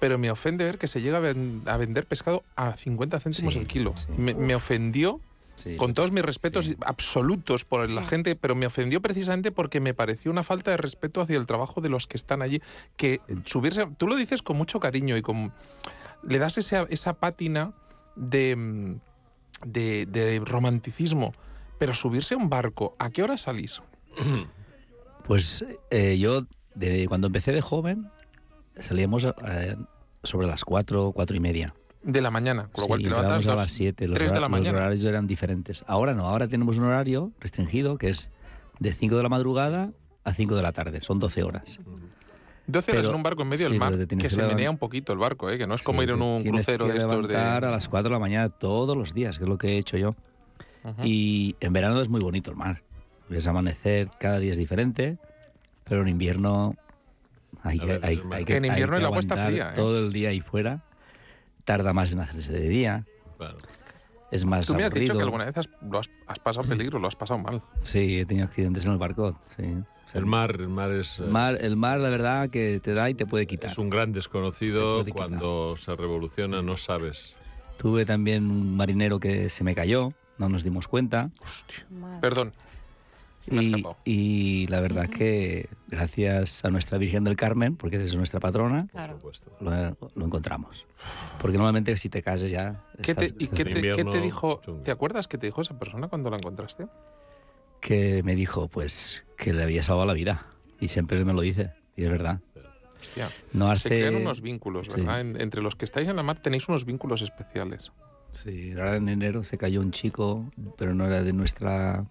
pero me ofende ver que se llega a, ven- a vender pescado a 50 céntimos Sí, el kilo. sí. Me, me ofendió, sí. con todos mis respetos Sí. absolutos por la Sí. gente, pero me ofendió precisamente porque me pareció una falta de respeto hacia el trabajo de los que están allí. Que subirse, tú lo dices con mucho cariño y con, le das esa, esa pátina de, de, de romanticismo. Pero subirse a un barco, ¿a qué hora salís? Pues eh, yo, de, cuando empecé de joven, salíamos eh, sobre las 4, 4 y media. De la mañana, con lo Sí, cual te entrábamos levantas a las 7. Los, de la los mañana. horarios eran diferentes. Ahora no, ahora tenemos un horario restringido que es de 5 de la madrugada a 5 de la tarde. Son 12 horas. 12 horas Pero- en un barco en medio sí, del mar, te que que se menea un poquito el barco, ¿eh? que no es Sí, como ir en te un crucero que de estos de... a las 4 de la mañana todos los días, que es lo que he hecho yo. Ujú. Y en verano es muy bonito el mar. Ves amanecer, cada día es diferente, pero en invierno hay A que, ver, hay, hay que En invierno hay que el agua está aguantar fría, ¿eh? Todo el día ahí fuera. Tarda más en hacerse de día. Claro. Es más Tú me has dicho que alguna vez has, lo has, has pasado peligro, lo has pasado mal. Sí, he tenido accidentes en el barco. Sí. El mar, el mar es, eh, el mar, el mar, la verdad, que te da y te puede quitar. es un gran desconocido. Cuando se revoluciona no sabes. Tuve también un marinero que se me cayó, no nos dimos cuenta. Madre. Perdón. Se Y, y la verdad que gracias a nuestra Virgen del Carmen, porque es nuestra patrona, Claro. Lo, lo encontramos. Porque normalmente si te cases ya... ¿Qué te, estás- ¿Y estás- qué te, qué te dijo? chungo. ¿Te acuerdas qué te dijo esa persona cuando la encontraste? Que me dijo pues que le había salvado la vida. Y siempre me lo dice. Y es verdad. Hostia. No Se hace... crean unos vínculos, sí. ¿verdad? En- entre los que estáis en la mar tenéis unos vínculos especiales. Sí, ahora en enero se cayó un chico, pero no era de nuestra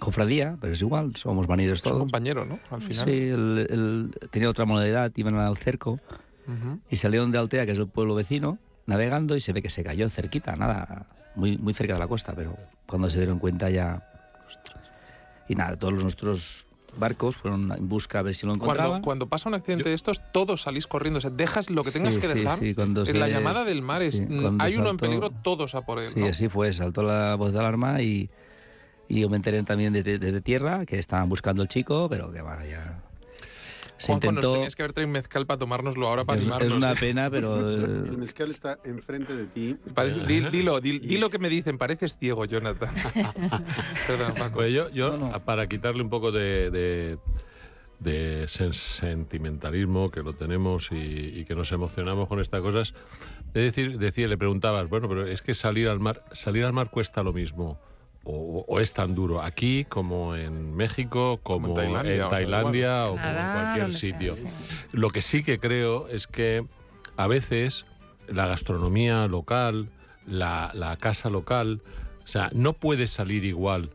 cofradía, pero es igual, somos Es un todos. compañero, ¿no? Al final. Sí, él, él tenía otra modalidad, iban al cerco Ujú. y salieron de Altea, que es el pueblo vecino, navegando y se ve que se cayó cerquita, nada, muy, muy cerca de la costa, pero cuando se dieron cuenta ya... Y nada, todos nuestros barcos fueron en busca a ver si lo encontraban. Cuando, cuando pasa un accidente de estos, todos salís corriendo. O sea, dejas lo que tengas Sí, que sí, dejar. sí, cuando Es la se- llamada del mar es, sí, mm, hay uno en saltó- peligro, todos a por él. Sí, ¿no? así fue, saltó la voz de alarma y, y yo me enteré también de- de- desde tierra que estaban buscando al chico, pero que vaya. Se Juanjo, nos intentó. tenías que haber traído mezcal para tomárnoslo ahora para Es, animarnos. es una pena, pero. El mezcal está enfrente de ti. Parece- di- dilo, di, di lo que me dicen, pareces ciego, Jonathan. Perdón, Paco. Pues yo, yo No, no. para quitarle un poco de, de- de sen- sentimentalismo que lo tenemos y, y que nos emocionamos con estas cosas. Es decir, decía, le preguntabas, bueno, pero es que salir al mar, salir al mar cuesta lo mismo. O, o es tan duro aquí como en México, como, en Tailandia, en o sea, Tailandia o como en cualquier sea, sitio. sí. Lo que sí que creo es que a veces la gastronomía local, la, la casa local, o sea, no puede salir igual.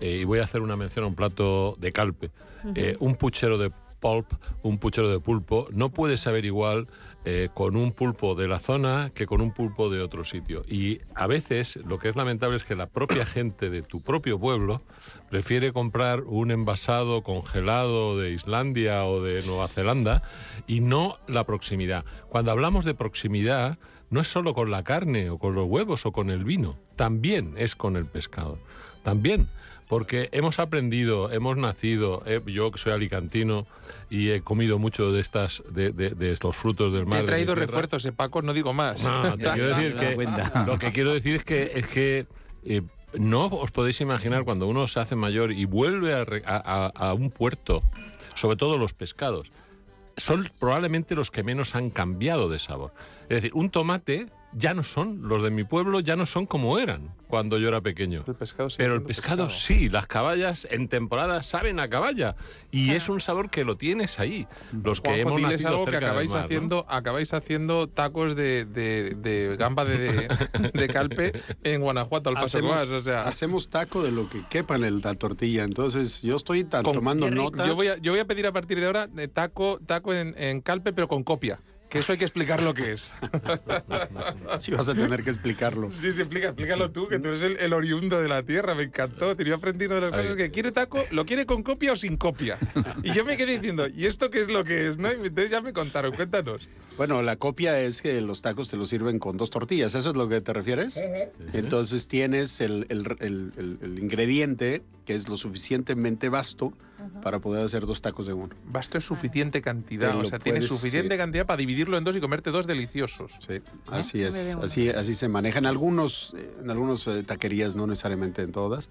Eh, y voy a hacer una mención a un plato de calpe. Eh, un puchero de pulp, un puchero de pulpo, no puede saber igual eh, con un pulpo de la zona que con un pulpo de otro sitio. Y a veces lo que es lamentable es que la propia gente de tu propio pueblo prefiere comprar un envasado congelado de Islandia o de Nueva Zelanda y no la proximidad. Cuando hablamos de proximidad, no es solo con la carne o con los huevos o con el vino, también es con el pescado. También. Porque hemos aprendido, hemos nacido, eh, yo que soy alicantino y he comido mucho de estas, de, de- de los frutos del Te mar. he traído refuerzos, eh, Paco, no digo más. No, te quiero decir que lo que quiero decir es que es que eh, no os podéis imaginar cuando uno se hace mayor y vuelve a- a un puerto, sobre todo los pescados, son probablemente los que menos han cambiado de sabor. Es decir, un tomate ya no son los de mi pueblo, ya no son como eran cuando yo era pequeño. El pescado sigue Pero el pescado, pescado. sí, las caballas en temporada saben a caballa y es un sabor que lo tienes ahí. Los que Juanjo, hemos nacido algo que cerca del acabáis mar, ¿no? haciendo, acabáis haciendo tacos de, de- de gamba de, de calpe en Guanajuato, al paso que Hacemos, vas, o sea, hacemos taco de lo que quepa en la tortilla. Entonces, yo estoy tan- tomando nota. yo voy, a, yo voy a pedir a partir de ahora eh, taco, taco en, en calpe, pero con copia. Que eso hay que explicar lo que es. Sí, vas a tener que explicarlo. Sí, sí, explica, explícalo tú, que tú eres el, el oriundo de la tierra, me encantó. Tenía aprendido de las cosas que quiere taco, lo quiere con copia o sin copia. Y yo me quedé diciendo, ¿y esto qué es lo que es? ¿No? Y entonces ya me contaron, cuéntanos. Bueno, la copia es que los tacos te los sirven con dos tortillas. ¿Eso es lo que te refieres? Entonces tienes el, el- el- el- el ingrediente que es lo suficientemente vasto para poder hacer dos tacos de uno. Basto es suficiente cantidad, Te o sea, tienes suficiente cantidad para dividirlo en dos y comerte dos deliciosos. Sí, así es. Así, así se maneja en algunos, eh, en algunos eh, taquerías, no necesariamente en todas.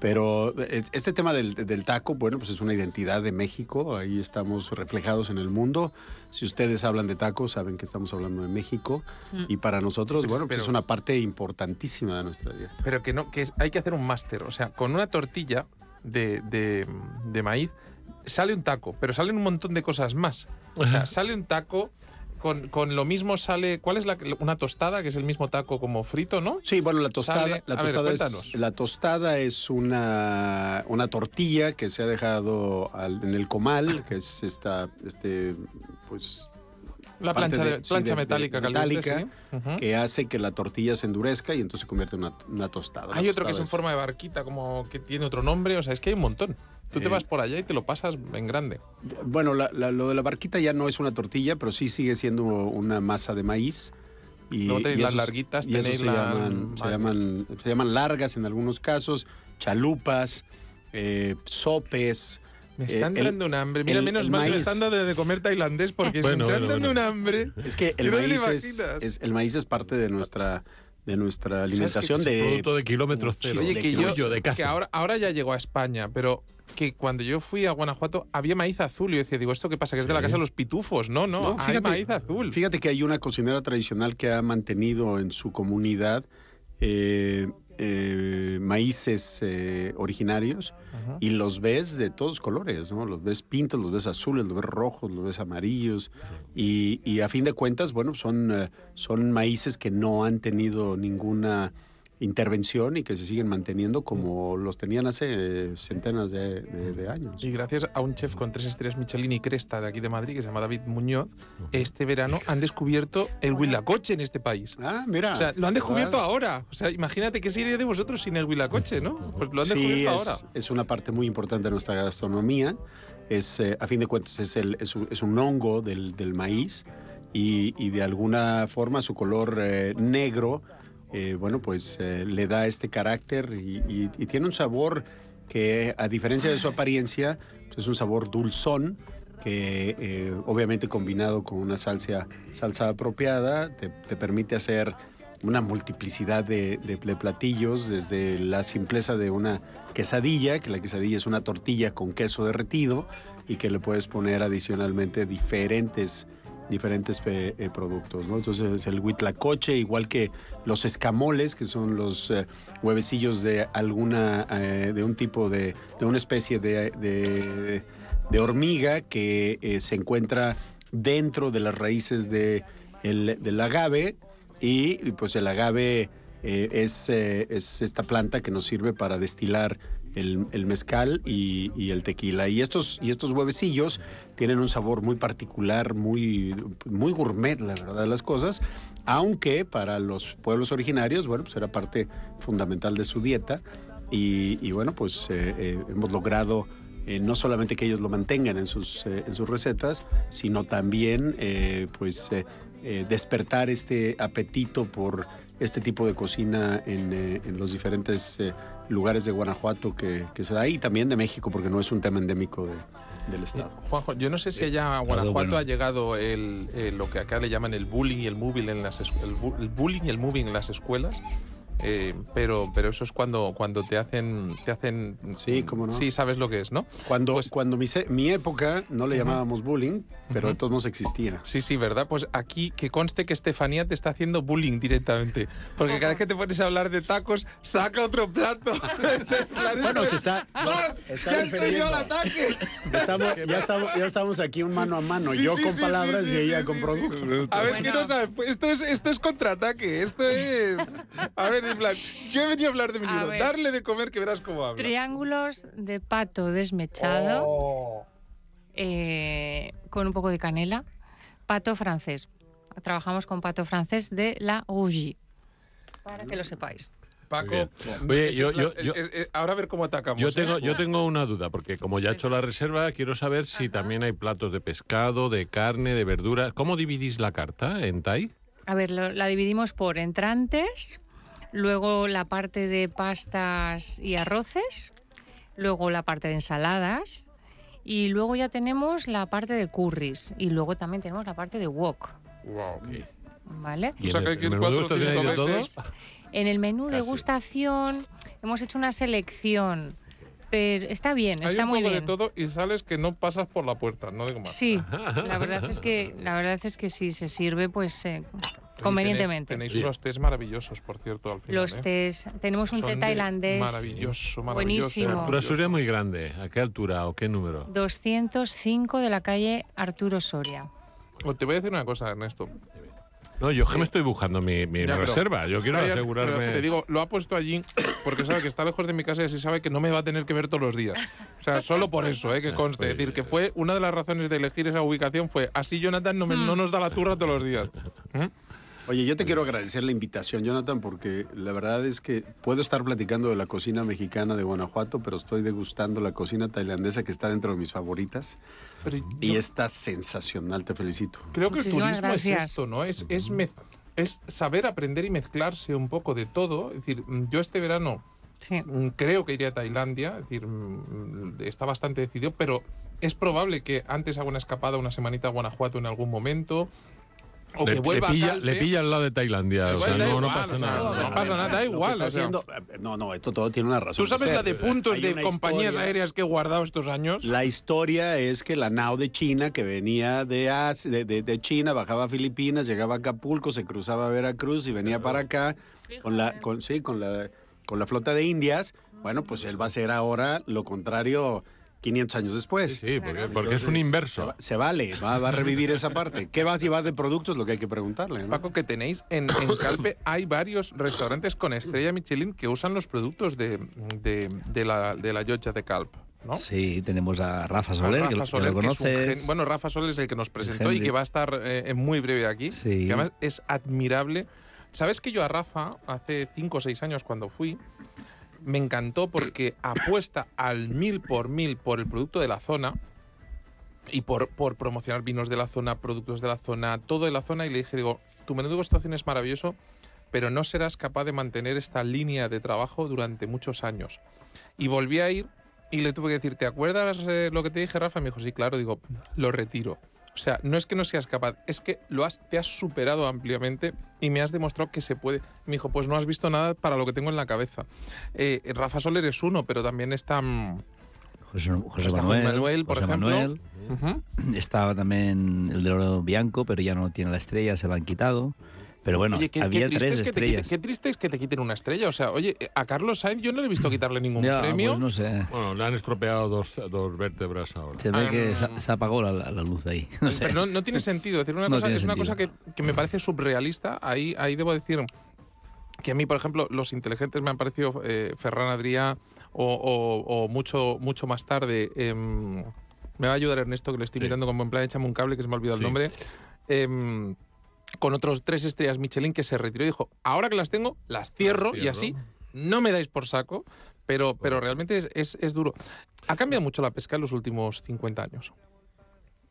Pero eh, este tema del, del taco, bueno, pues es una identidad de México. Ahí estamos reflejados en el mundo. Si ustedes hablan de tacos, saben que estamos hablando de México. Y para nosotros, bueno, pues Pero- es una parte importantísima de nuestra dieta. Pero que no, que hay que hacer un máster. O sea, con una tortilla de, de- de maíz sale un taco, pero salen un montón de cosas más. O sea, sale un taco. Con, con lo mismo sale. ¿Cuál es la, una tostada? Que es el mismo taco como frito, ¿no? Sí, bueno, la tostada, Sale- la ver, tostada, es, la tostada es una, una tortilla que se ha dejado al- en el comal, que es esta, este, pues, La plancha, de- de, sí, plancha de- de- metálica caliente. metálica, sí. Que hace que la tortilla se endurezca y entonces se convierte en una, una tostada. Hay otro que es en forma de barquita, como que tiene otro nombre. O sea, es que hay un montón. Tú te Eh. vas por allá y te lo pasas en grande. Bueno, la- la- lo de la barquita ya no es una tortilla, pero sí sigue siendo una masa de maíz. Y, Luego tenéis y las esos- larguitas, y tenéis se, la- llaman, se, llaman, se llaman largas en algunos casos, chalupas, eh, sopes. Me Eh, está el- entrando un hambre. Mira, el- menos el mal que me maíz. están dando de, de comer tailandés porque Bueno, me está bueno, entrando bueno. un hambre. Es que el Yo maíz es, el maíz es parte de nuestra, de nuestra alimentación. Es de, producto de kilómetros cero. Oye, de que yo tuyo, de casa. que ahora, ahora ya llegó a España, pero que cuando yo fui a Guanajuato había maíz azul y yo decía, digo, ¿esto qué pasa? Que es de la casa de los pitufos. No, no, No, hay fíjate, maíz azul. Fíjate que hay una cocinera tradicional que ha mantenido en su comunidad eh, eh, maíces eh, originarios Ajá. y los ves de todos colores, ¿no? Los ves pintos, los ves azules, los ves rojos, los ves amarillos y, y a fin de cuentas, bueno, son, eh, son maíces que no han tenido ninguna intervención y que se siguen manteniendo como los tenían hace centenas de, de- de años. Y gracias a un chef con tres estrellas Michelin y cresta de aquí de Madrid, que se llama David Muñoz, este verano han descubierto el huilacoche en este país. Ah, mira. O sea, lo han descubierto Ah, ahora. O sea, imagínate qué sería de vosotros sin el huilacoche, ¿no? Pues lo han Sí, descubierto es, ahora. es una parte muy importante de nuestra gastronomía. Es, eh, a fin de cuentas, es, el, es, un, es un hongo del, del maíz y, y de alguna forma su color eh, negro, eh, bueno, pues eh, le da este carácter y, tiene un sabor que, a diferencia de su apariencia, pues, es un sabor dulzón que eh, obviamente combinado con una salsa, salsa apropiada te, te permite hacer una multiplicidad de platillos, desde la simpleza de una quesadilla, que la quesadilla es una tortilla con queso derretido y que le puedes poner adicionalmente diferentes diferentes eh, eh, productos. Entonces el huitlacoche, igual que los escamoles, que son los eh, huevecillos de alguna, de un tipo de, de una especie de, de- de hormiga que se encuentra dentro de las raíces de el- del agave y, pues el agave es, es esta planta que nos sirve para destilar el, mezcal y, el tequila. Y estos, y estos huevecillos tienen un sabor muy particular, muy, muy gourmet, la verdad las cosas, aunque para los pueblos originarios, bueno, pues era parte fundamental de su dieta. Y, bueno, pues eh, eh, hemos logrado eh, no solamente que ellos lo mantengan en sus, en sus recetas, sino también pues eh, eh, despertar este apetito por este tipo de cocina en, eh, en los diferentes eh, lugares de Guanajuato que, que se da y también de México, porque no es un tema endémico de- del estado. Juanjo, yo no sé si allá a Guanajuato bueno. ha llegado el, eh, lo que acá le llaman el bullying y el moving en las el, bu- el bullying y el moving en las escuelas. Eh, pero, pero eso es cuando, cuando te hacen, te hacen. Sí, cómo no. Sí, sabes lo que es, ¿no? Cuando, Pues- cuando mi, se- mi época no le llamábamos bullying, pero de todos modos existía. Sí, sí, ¿verdad? Pues aquí que conste que Estefanía te está haciendo bullying directamente. Porque cada vez que te pones a hablar de tacos, saca otro plato. Bueno, se está, ¡Vamos! está ¡Ya estoy yo al ataque! Estamos, ya, estamos, ya estamos aquí un mano a mano, Sí, yo sí, con sí, palabras sí, y sí, ella sí, con sí, productos. A ver, ¿qué Bueno. no sabes? Esto es, esto es contraataque. Esto es. A ver, en plan, yo he venido a hablar de mi A libro. ver. Darle de comer que verás cómo habla. Triángulos de pato desmechado Oh. eh, con un poco de canela. Pato francés. Trabajamos con pato francés de la Rougy. Para que lo sepáis. Paco. Oye, yo- yo- yo- ahora a ver cómo atacamos. Yo ¿eh? tengo, yo tengo una duda, porque como ya he hecho la reserva, quiero saber si también hay platos de pescado, de carne, de verdura. ¿Cómo dividís la carta en Thai? A ver, lo- la dividimos por entrantes, luego la parte de pastas y arroces, luego la parte de ensaladas y luego ya tenemos la parte de curries y luego también tenemos la parte de wok, Wow. ¿vale? ¿Y O sea, en que cuatro, hay cinco de todo? veces. En el menú Casi. degustación hemos hecho una selección, pero está bien, Hay está un muy poco bien. de todo y sales que no pasas por la puerta, no digo más. Sí, la verdad es que la verdad es que sí se sirve pues eh, convenientemente. Tenéis, Sí. unos tés maravillosos, por cierto, al final. Los ¿eh? tés, tenemos un té tailandés Maravilloso, maravilloso. Buenísimo. La maravilloso. altura es muy grande. ¿A qué altura o qué número? 205 de la calle Arturo Soria. O Te voy a decir una cosa, Ernesto. No, yo que me estoy buscando mi, mi Ya, pero- reserva. Yo quiero Ya, ya, asegurarme. pero te digo, lo ha puesto allí porque sabe que está lejos de mi casa y así sabe que no me va a tener que ver todos los días. O sea, solo por eso, ¿eh? que conste. Es decir, que fue una de las razones de elegir esa ubicación fue así Jonathan no, me- no nos da la turra todos los días. ¿Mm? Oye, yo te quiero agradecer la invitación, Jonathan, porque la verdad es que puedo estar platicando de la cocina mexicana de Guanajuato, pero estoy degustando la cocina tailandesa que está dentro de mis favoritas Pero y yo está sensacional, te felicito. creo que el Muchísimas turismo es gracias. esto, ¿no? Es, es, es saber aprender y mezclarse un poco de todo. Es decir, mm, yo este verano Sí. Mm, Creo que iría a Tailandia, es decir, mm, está bastante decidido, pero es probable que antes haga una escapada una semanita a Guanajuato en algún momento. O le, que vuelva le pilla, a Calpe. le pilla al lado de Tailandia. o sea, Igual no, pasa o sea, nada. no pasa nada, da igual, o sea. haciendo- no, no, esto todo tiene una razón. ¿Tú sabes de la de puntos Hay de compañías historia. aéreas que he guardado estos años? La historia es que la nao de China, que venía de, As- de, de- de China, bajaba a Filipinas, llegaba a Acapulco, se cruzaba a Veracruz y venía para acá con la, con, sí, con la, con la flota de Indias. Bueno, pues él va a hacer ahora lo contrario 500 años después. Sí, porque, porque es un inverso. Se va, se vale, va, va a revivir esa parte. ¿Qué vas a llevar de productos? Lo que hay que preguntarle. ¿no? Paco, que tenéis en, en Calpe, hay varios restaurantes con estrella Michelin que usan los productos de, de, de la, de la Yocha de Calp, ¿no? Sí, tenemos a Rafa Soler, que, Rafa que Soler, lo que es un conoces. gen- bueno, Rafa Soler es el que nos presentó y que va a estar eh, muy breve aquí. Sí. Que además es admirable. ¿Sabes que yo a Rafa, hace 5 o 6 años cuando fui, me encantó porque apuesta al mil por mil por el producto de la zona y por, por promocionar vinos de la zona, productos de la zona, todo de la zona. Y le dije, digo, tu menú de degustación es maravilloso, pero no serás capaz de mantener esta línea de trabajo durante muchos años. Y volví a ir y le tuve que decir, ¿te acuerdas eh, lo que te dije, Rafa? Me dijo, sí, claro. Digo, lo retiro. O sea, no es que no seas capaz, es que lo has, te has superado ampliamente y me has demostrado que se puede. Me dijo, pues no has visto nada para lo que tengo en la cabeza. Eh, Rafa Soler es uno, pero también está... mm, José, José Está Manuel, José Manuel, por José ejemplo. Manuel. Estaba también el de oro Bianco, pero ya no tiene la estrella, se lo han quitado. Pero bueno, Oye, qué, qué había triste tres es que te estrellas. qué triste es que te quiten una estrella. O sea, oye, a Carlos Sainz yo no le he visto quitarle ningún Ya, premio. pues no sé. Bueno, le han estropeado dos, dos vértebras ahora. Se ve Ah, que no, se, no. se apagó la, la- luz ahí. No sé. Pero no, no tiene sentido. Es decir, una No cosa, es una cosa que, sentido. que me parece subrealista. Ahí, ahí debo decir que a mí, por ejemplo, los inteligentes me han parecido eh, Ferran Adrià o, o- o mucho, mucho más tarde. em, me va a ayudar Ernesto, que le estoy Sí. mirando como en plan, échame un cable, que se me ha olvidado Sí. el nombre. Em, con otros tres estrellas Michelin que se retiró y dijo, ahora que las tengo, las cierro, y cierro. así no me dais por saco, pero, pero realmente es, es- es duro. Ha cambiado mucho la pesca en los últimos 50 años.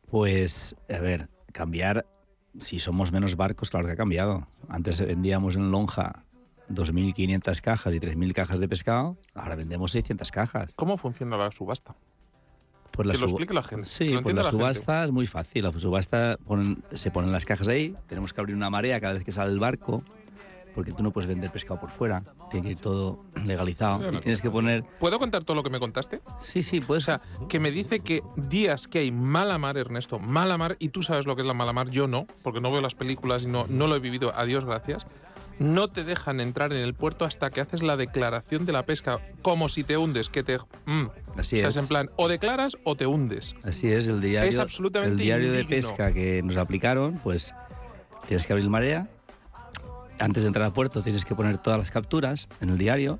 Pues, a ver, cambiar, si somos menos barcos, claro que ha cambiado. Antes vendíamos en lonja 2.500 cajas y 3.000 cajas de pescado, ahora vendemos 600 cajas. ¿Cómo funciona la subasta? Pues la que lo suba- explique la gente. Sí, lo pues la gente. subasta es muy fácil. La subasta ponen- se ponen las cajas ahí, tenemos que abrir una marea cada vez que sale el barco, porque tú no puedes vender pescado por fuera, tiene que ir todo legalizado. Y tienes que poner... ¿Puedo contar todo lo que me contaste? Sí, sí, O pues... sea, que me dice que días que hay mala mar, Ernesto, mala mar, y tú sabes lo que es la mala mar, yo no, porque no veo las películas y no, no lo he vivido, a Dios gracias, no te dejan entrar en el puerto hasta que haces la declaración de la pesca, como si te hundes, que te... mm. Así sea, es. en plan, o declaras o te hundes. Así es, el diario, Es absolutamente el diario de pesca que nos aplicaron, pues tienes que abrir marea. Antes de entrar al puerto tienes que poner todas las capturas en el diario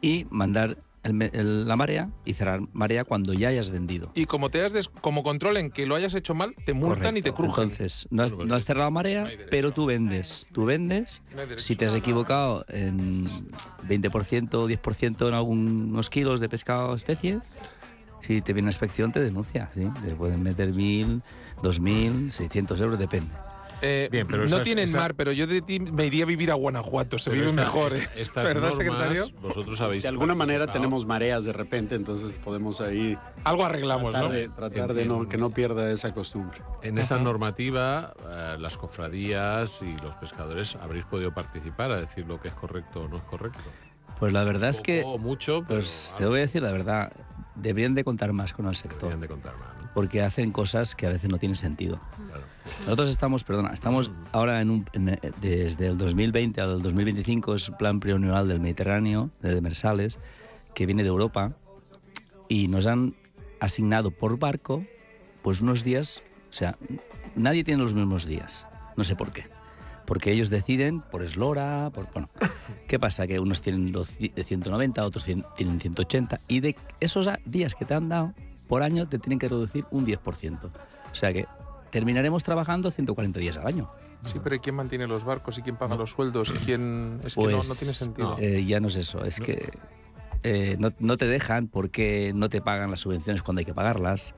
y mandar el el- la marea y cerrar marea cuando ya hayas vendido. Y como te has des- como controlen que lo hayas hecho mal, te multan y te crujen. Entonces, no has, no has cerrado marea, No pero tú vendes. Tú vendes. No. Si te has equivocado en 20% o 10% en algunos kilos de pescado o especies, si te viene una inspección te denuncia. ¿sí? Te pueden meter 1.000, 2.000, 600 euros, depende. Eh, Bien, pero no esas- tienen esa- mar, pero yo de ti me iría a vivir a Guanajuato, se Pero vive esta- mejor, esta- ¿eh? ¿Verdad, normas, secretario? Vosotros habéis De alguna manera tenemos mareas de repente, entonces podemos ahí Algo arreglamos, tratar, ¿no? de, tratar de no, que no pierda esa costumbre. En esa normativa, eh, las cofradías y los pescadores habréis podido participar a decir lo que es correcto o no es correcto. Pues la verdad es que, o mucho, pero pues te voy a decir la verdad, deberían de contar más con el sector, deberían de contar más. ¿no? porque hacen cosas que a veces no tienen sentido. Nosotros estamos, perdona, estamos ahora en un, en, eh, desde el 2020 al 2025, es plan plurianual del Mediterráneo, de Demersales, que viene de Europa, y nos han asignado por barco, pues unos días, o sea, nadie tiene los mismos días, no sé por qué. Porque ellos deciden por eslora, por... Bueno, ¿qué pasa? Que unos tienen dos- 190, otros tienen 180, y de esos días que te han dado, por año te tienen que reducir un 10%. O sea que terminaremos trabajando 140 días al año. Sí, pero ¿y quién mantiene los barcos y quién paga los sueldos y quién...? Es que no, Pues, no tiene sentido. Eh, ya no es eso, es que eh, no, no te dejan porque no te pagan las subvenciones cuando hay que pagarlas.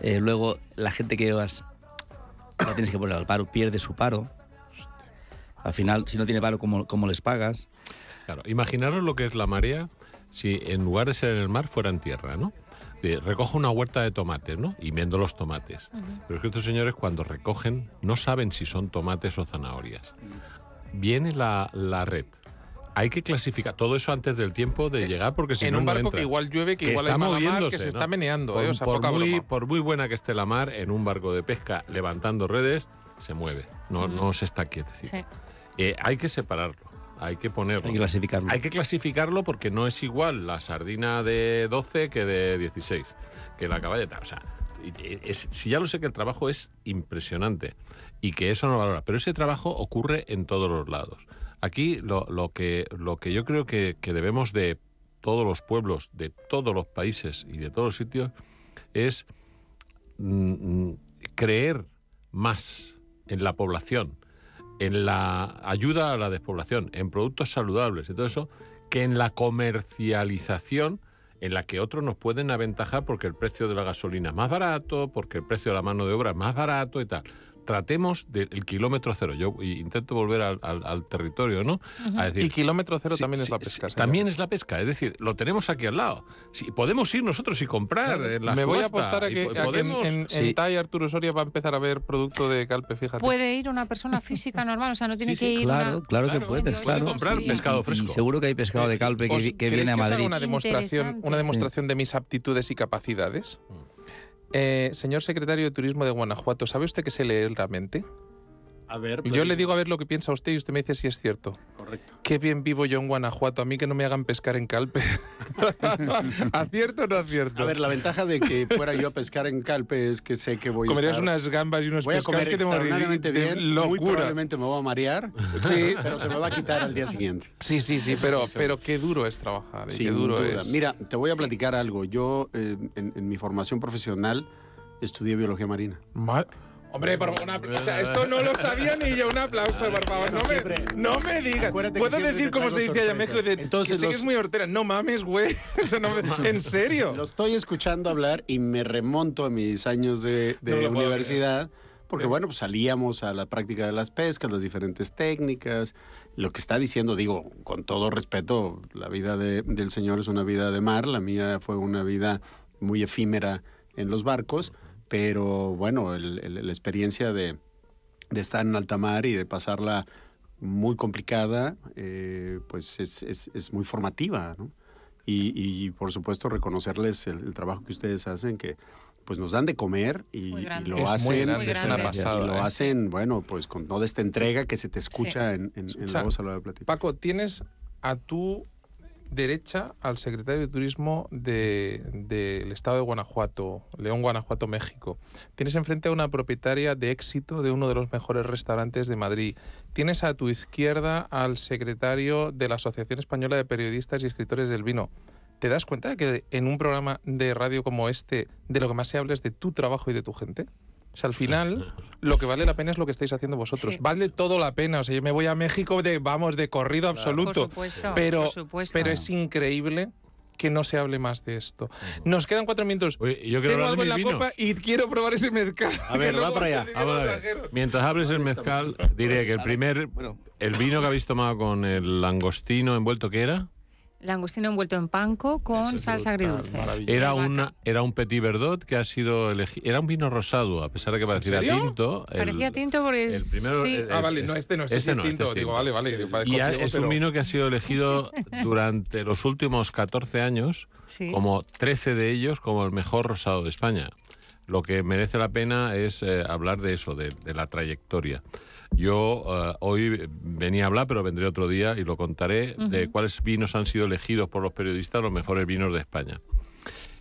Eh, luego, la gente que llevas, la tienes que poner al paro, pierde su paro. Al final, si no tiene paro, ¿cómo, cómo les pagas? Claro, imaginaros lo que es la marea si en lugar de ser en el mar fuera en tierra, ¿no? De, recojo una huerta de tomates, ¿no? Y vendo los tomates. Pero es que estos señores cuando recogen no saben si son tomates o zanahorias. Viene la, la red. Hay que clasificar todo eso antes del tiempo de llegar porque si en no, un no barco entra. que igual llueve, que, igual está hay mala mar, que se ¿no? está meneando, Por, ¿eh? O sea, por poca muy, broma. por muy buena que esté la mar, en un barco de pesca levantando redes, se mueve. No, no se está quietecito. Sí. Eh, hay que separarlo, hay que ponerlo. Hay que clasificarlo. Hay que clasificarlo porque no es igual la sardina de 12 que de 16, que la caballeta. O sea, es- si ya lo sé que el trabajo es impresionante y que eso no lo valora, pero ese trabajo ocurre en todos los lados. Aquí lo, lo que, lo que yo creo que, que debemos de todos los pueblos, de todos los países y de todos los sitios es mm, mm, creer más en la población, en la ayuda a la despoblación, en productos saludables y todo eso, que en la comercialización en la que otros nos pueden aventajar porque el precio de la gasolina es más barato, porque el precio de la mano de obra es más barato y tal. Tratemos del kilómetro cero. Yo intento volver al, al- al territorio, ¿no? A decir, Y kilómetro cero Sí, también es la pesca. también es la pesca, es decir, lo tenemos aquí al lado. Si podemos ir nosotros y comprar en la Me voy a apostar a que, a que en, en, Sí. en TAI Arturo Soria va a empezar a ver producto de calpe, fíjate. Puede ir una persona física normal, o sea, no tiene Sí, sí, que ir Claro, una... claro que Claro, puedes, puedes claro. comprar pescado fresco. Y seguro que hay pescado de calpe que, ¿Os- vi- que viene a Madrid. una demostración, una demostración de mis aptitudes y capacidades? Mm. Eh, señor secretario de Turismo de Guanajuato, ¿sabe usted que se lee la mente? A ver, Yo le digo a ver lo que piensa usted y usted me dice si es cierto. Correcto. Qué bien vivo yo en Guanajuato, a mí que no me hagan pescar en calpe. ¿Acierto o no acierto? A ver, la ventaja de que fuera yo a pescar en Calpe es que sé que voy a Comerías estar- unas gambas y unos Voy a comer que te extraordinariamente de bien. Muy locura. probablemente me voy a marear. Sí. Pero se me va a quitar al día siguiente. Sí, sí, sí, pero, pero qué duro es trabajar. y Sin qué duro duda. es. Mira, te voy a platicar algo. Yo, eh, en, en mi formación profesional, estudié biología marina. Ma- Hombre, por favor, o sea, esto no lo sabía ni yo. Un aplauso, por favor. No me, no me digas. Puedo decir traigo se dice allá en México. de- Entonces, que sé que es muy hortera. No mames, güey. Eso no me- ¿En serio? Lo estoy escuchando hablar y me remonto a mis años de, No universidad. Porque Pero- bueno, pues salíamos a la práctica de las pescas, las diferentes técnicas. Lo que está diciendo, digo, con todo respeto, la vida de- del señor es una vida de mar, la mía fue una vida muy efímera en los barcos, pero bueno, el- el- la experiencia de, de estar en alta mar y de pasarla muy complicada, eh, pues es, es- es muy formativa, ¿no? Y, y, por supuesto reconocerles el, el trabajo que ustedes hacen, que pues nos dan de comer y, lo es hacen. muy Muy grande, es una grande. y pasada. lo ¿eh? hacen, bueno, pues con toda esta entrega que se te escucha en, en, en O sea, la voz a la hora de platicar. Paco, tienes a tu derecha al secretario de Turismo de- del estado de Guanajuato, León, Guanajuato, México. Tienes enfrente a una propietaria de éxito de uno de los mejores restaurantes de Madrid. Tienes a tu izquierda al secretario de la Asociación Española de Periodistas y Escritores del Vino. ¿Te das cuenta de que en un programa de radio como este, de lo que más se habla es de tu trabajo y de tu gente? O sea, al final, lo que vale la pena es lo que estáis haciendo vosotros. Sí. Vale todo la pena. O sea, yo me voy a México de, vamos, de corrido absoluto. Por supuesto, pero, por supuesto. pero es increíble que no se hable más de esto. Nos quedan cuatro minutos. Oye, yo quiero Tengo algo en la vinos. copa y quiero probar ese mezcal. A ver, va para allá. Vamos a ver. Mientras abres el mezcal, diré que el primer, Bueno, el vino que habéis tomado con el langostino envuelto, ¿qué era? Langostino envuelto en panco con salsa agridulce. Era, una, era un Petit Verdot que ha sido elegido. Era un vino rosado, a pesar de que pareciera serio? tinto. el- Parecía tinto porque el es- primero- sí. el- Ah, vale, no, este no, este, Este no, es este distinto. es Digo, vale, vale. Y es un vino que ha sido elegido durante los últimos 14 años, Sí. como 13 de ellos, como el mejor rosado de España. Lo que merece la pena es eh, hablar de eso, de, de la trayectoria. Yo eh, hoy venía a hablar, pero vendré otro día y lo contaré, de cuáles vinos han sido elegidos por los periodistas los mejores vinos de España.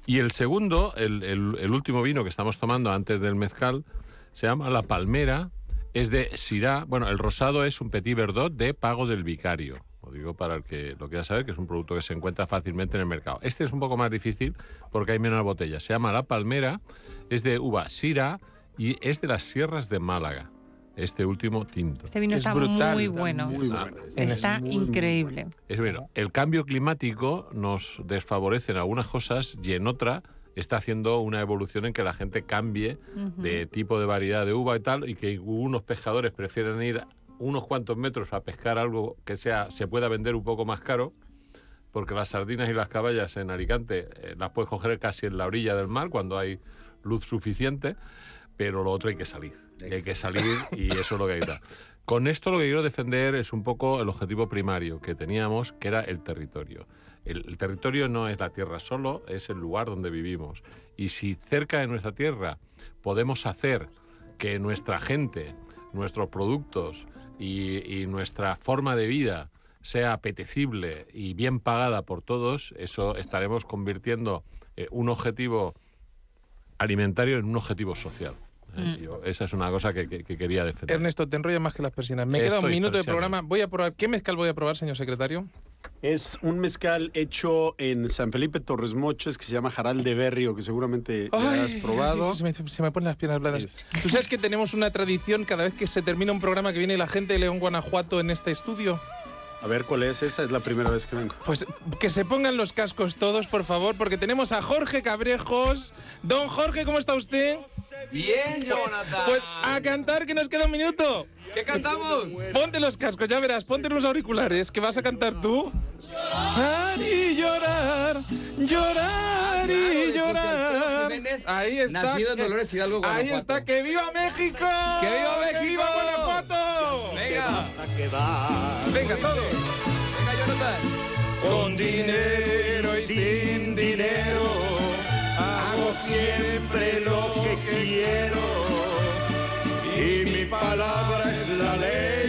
Y el segundo, el, el- el último vino que estamos tomando antes del mezcal, se llama La Palmera, es de Syrah. Bueno, el rosado es un Petit Verdot de Pago del Vicario. Lo digo para el que lo quiera saber, que es un producto que se encuentra fácilmente en el mercado. Este es un poco más difícil porque hay menos botellas. Se llama La Palmera, es de uva Syrah y es de las sierras de Málaga. Este último tinto. Este vino Es está brutal, muy está bueno. muy bueno. Está Muy, increíble. Es bueno, el cambio climático nos desfavorece en algunas cosas y en otra está haciendo una evolución en que la gente cambie de tipo de variedad de uva y tal, y que unos pescadores prefieren ir unos cuantos metros a pescar algo que sea se pueda vender un poco más caro, porque las sardinas y las caballas en Alicante eh, las puedes coger casi en la orilla del mar cuando hay luz suficiente, pero lo otro hay que salir. Hay que salir y eso es lo que hay que dar. Con esto lo que quiero defender es un poco el objetivo primario que teníamos, que era el territorio. El, el territorio no es la tierra solo, es el lugar donde vivimos. Y si cerca de nuestra tierra podemos hacer que nuestra gente, nuestros productos y, y nuestra forma de vida sea apetecible y bien pagada por todos, eso estaremos convirtiendo eh, un objetivo alimentario en un objetivo social. Mm. Yo- esa es una cosa que, que- que quería defender. Ernesto, te enrolla más que las persianas. Me queda un minuto de programa. Voy a probar. ¿Qué mezcal voy a probar, señor secretario? Es un mezcal hecho en San Felipe Torres Moches que se llama Jaral de Berrio, que seguramente ya has probado. Se me, se me ponen las piernas blandas. Es- ¿Tú sabes que tenemos una tradición cada vez que se termina un programa que viene la gente de León, Guanajuato en este estudio? A ver cuál es esa, es la primera vez que vengo. Pues que se pongan los cascos todos, por favor, porque tenemos a Jorge Cabrejos. Don Jorge, ¿cómo está usted? Bien, Jonathan. Pues a cantar que nos queda un minuto. ¿Qué cantamos? Ponte los cascos, ya verás, ponte los auriculares, que vas a cantar tú. Llorar y llorar, llorar y llorar. Ahí está. Nacido en que- Dolores Hidalgo, Ahí Guanajuato. está, que viva México. ¡Que viva ¡Que México! viva Guanajuato! Venga. Venga, todos. Venga, Jonathan. Con dinero y sin dinero, hago siempre lo que quiero. Y mi palabra es la ley.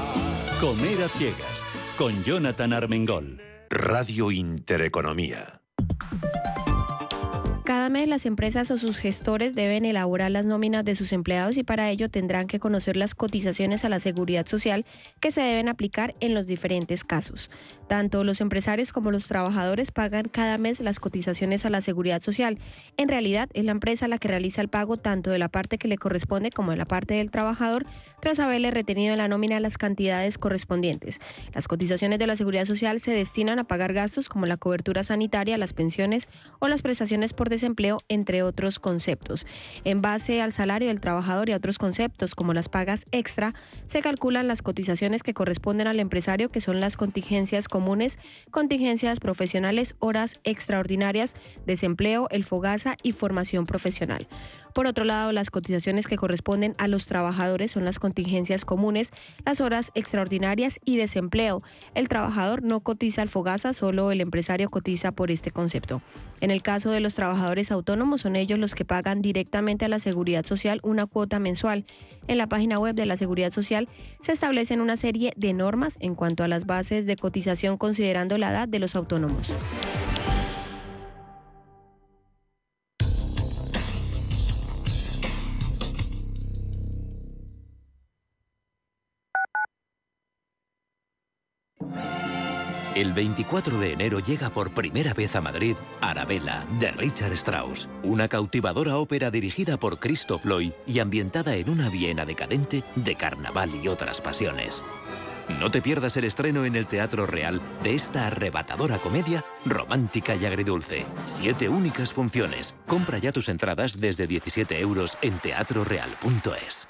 Comer a ciegas con Jonathan Armengol. Radio Intereconomía. Cada mes las empresas o sus gestores deben elaborar las nóminas de sus empleados y para ello tendrán que conocer las cotizaciones a la seguridad social que se deben aplicar en los diferentes casos. Tanto los empresarios como los trabajadores pagan cada mes las cotizaciones a la seguridad social. En realidad es la empresa la que realiza el pago tanto de la parte que le corresponde como de la parte del trabajador tras haberle retenido en la nómina las cantidades correspondientes. Las cotizaciones de la seguridad social se destinan a pagar gastos como la cobertura sanitaria, las pensiones o las prestaciones por desempleo, entre otros conceptos. En base al salario del trabajador y a otros conceptos como las pagas extra, se calculan las cotizaciones que corresponden al empresario, que son las contingencias comunes, contingencias profesionales, horas extraordinarias, desempleo, el FOGASA y formación profesional. Por otro lado, las cotizaciones que corresponden a los trabajadores son las contingencias comunes, las horas extraordinarias y desempleo. El trabajador no cotiza al FOGASA, solo el empresario cotiza por este concepto. En el caso de los trabajadores autónomos, son ellos los que pagan directamente a la Seguridad Social una cuota mensual. En la página web de la Seguridad Social se establecen una serie de normas en cuanto a las bases de cotización considerando la edad de los autónomos. El 24 de enero llega por primera vez a Madrid Arabella, de Richard Strauss, una cautivadora ópera dirigida por Christoph Loy y ambientada en una Viena decadente de carnaval y otras pasiones. No te pierdas el estreno en el Teatro Real de esta arrebatadora comedia romántica y agridulce. Siete únicas funciones. Compra ya tus entradas desde 17 euros en teatroreal.es.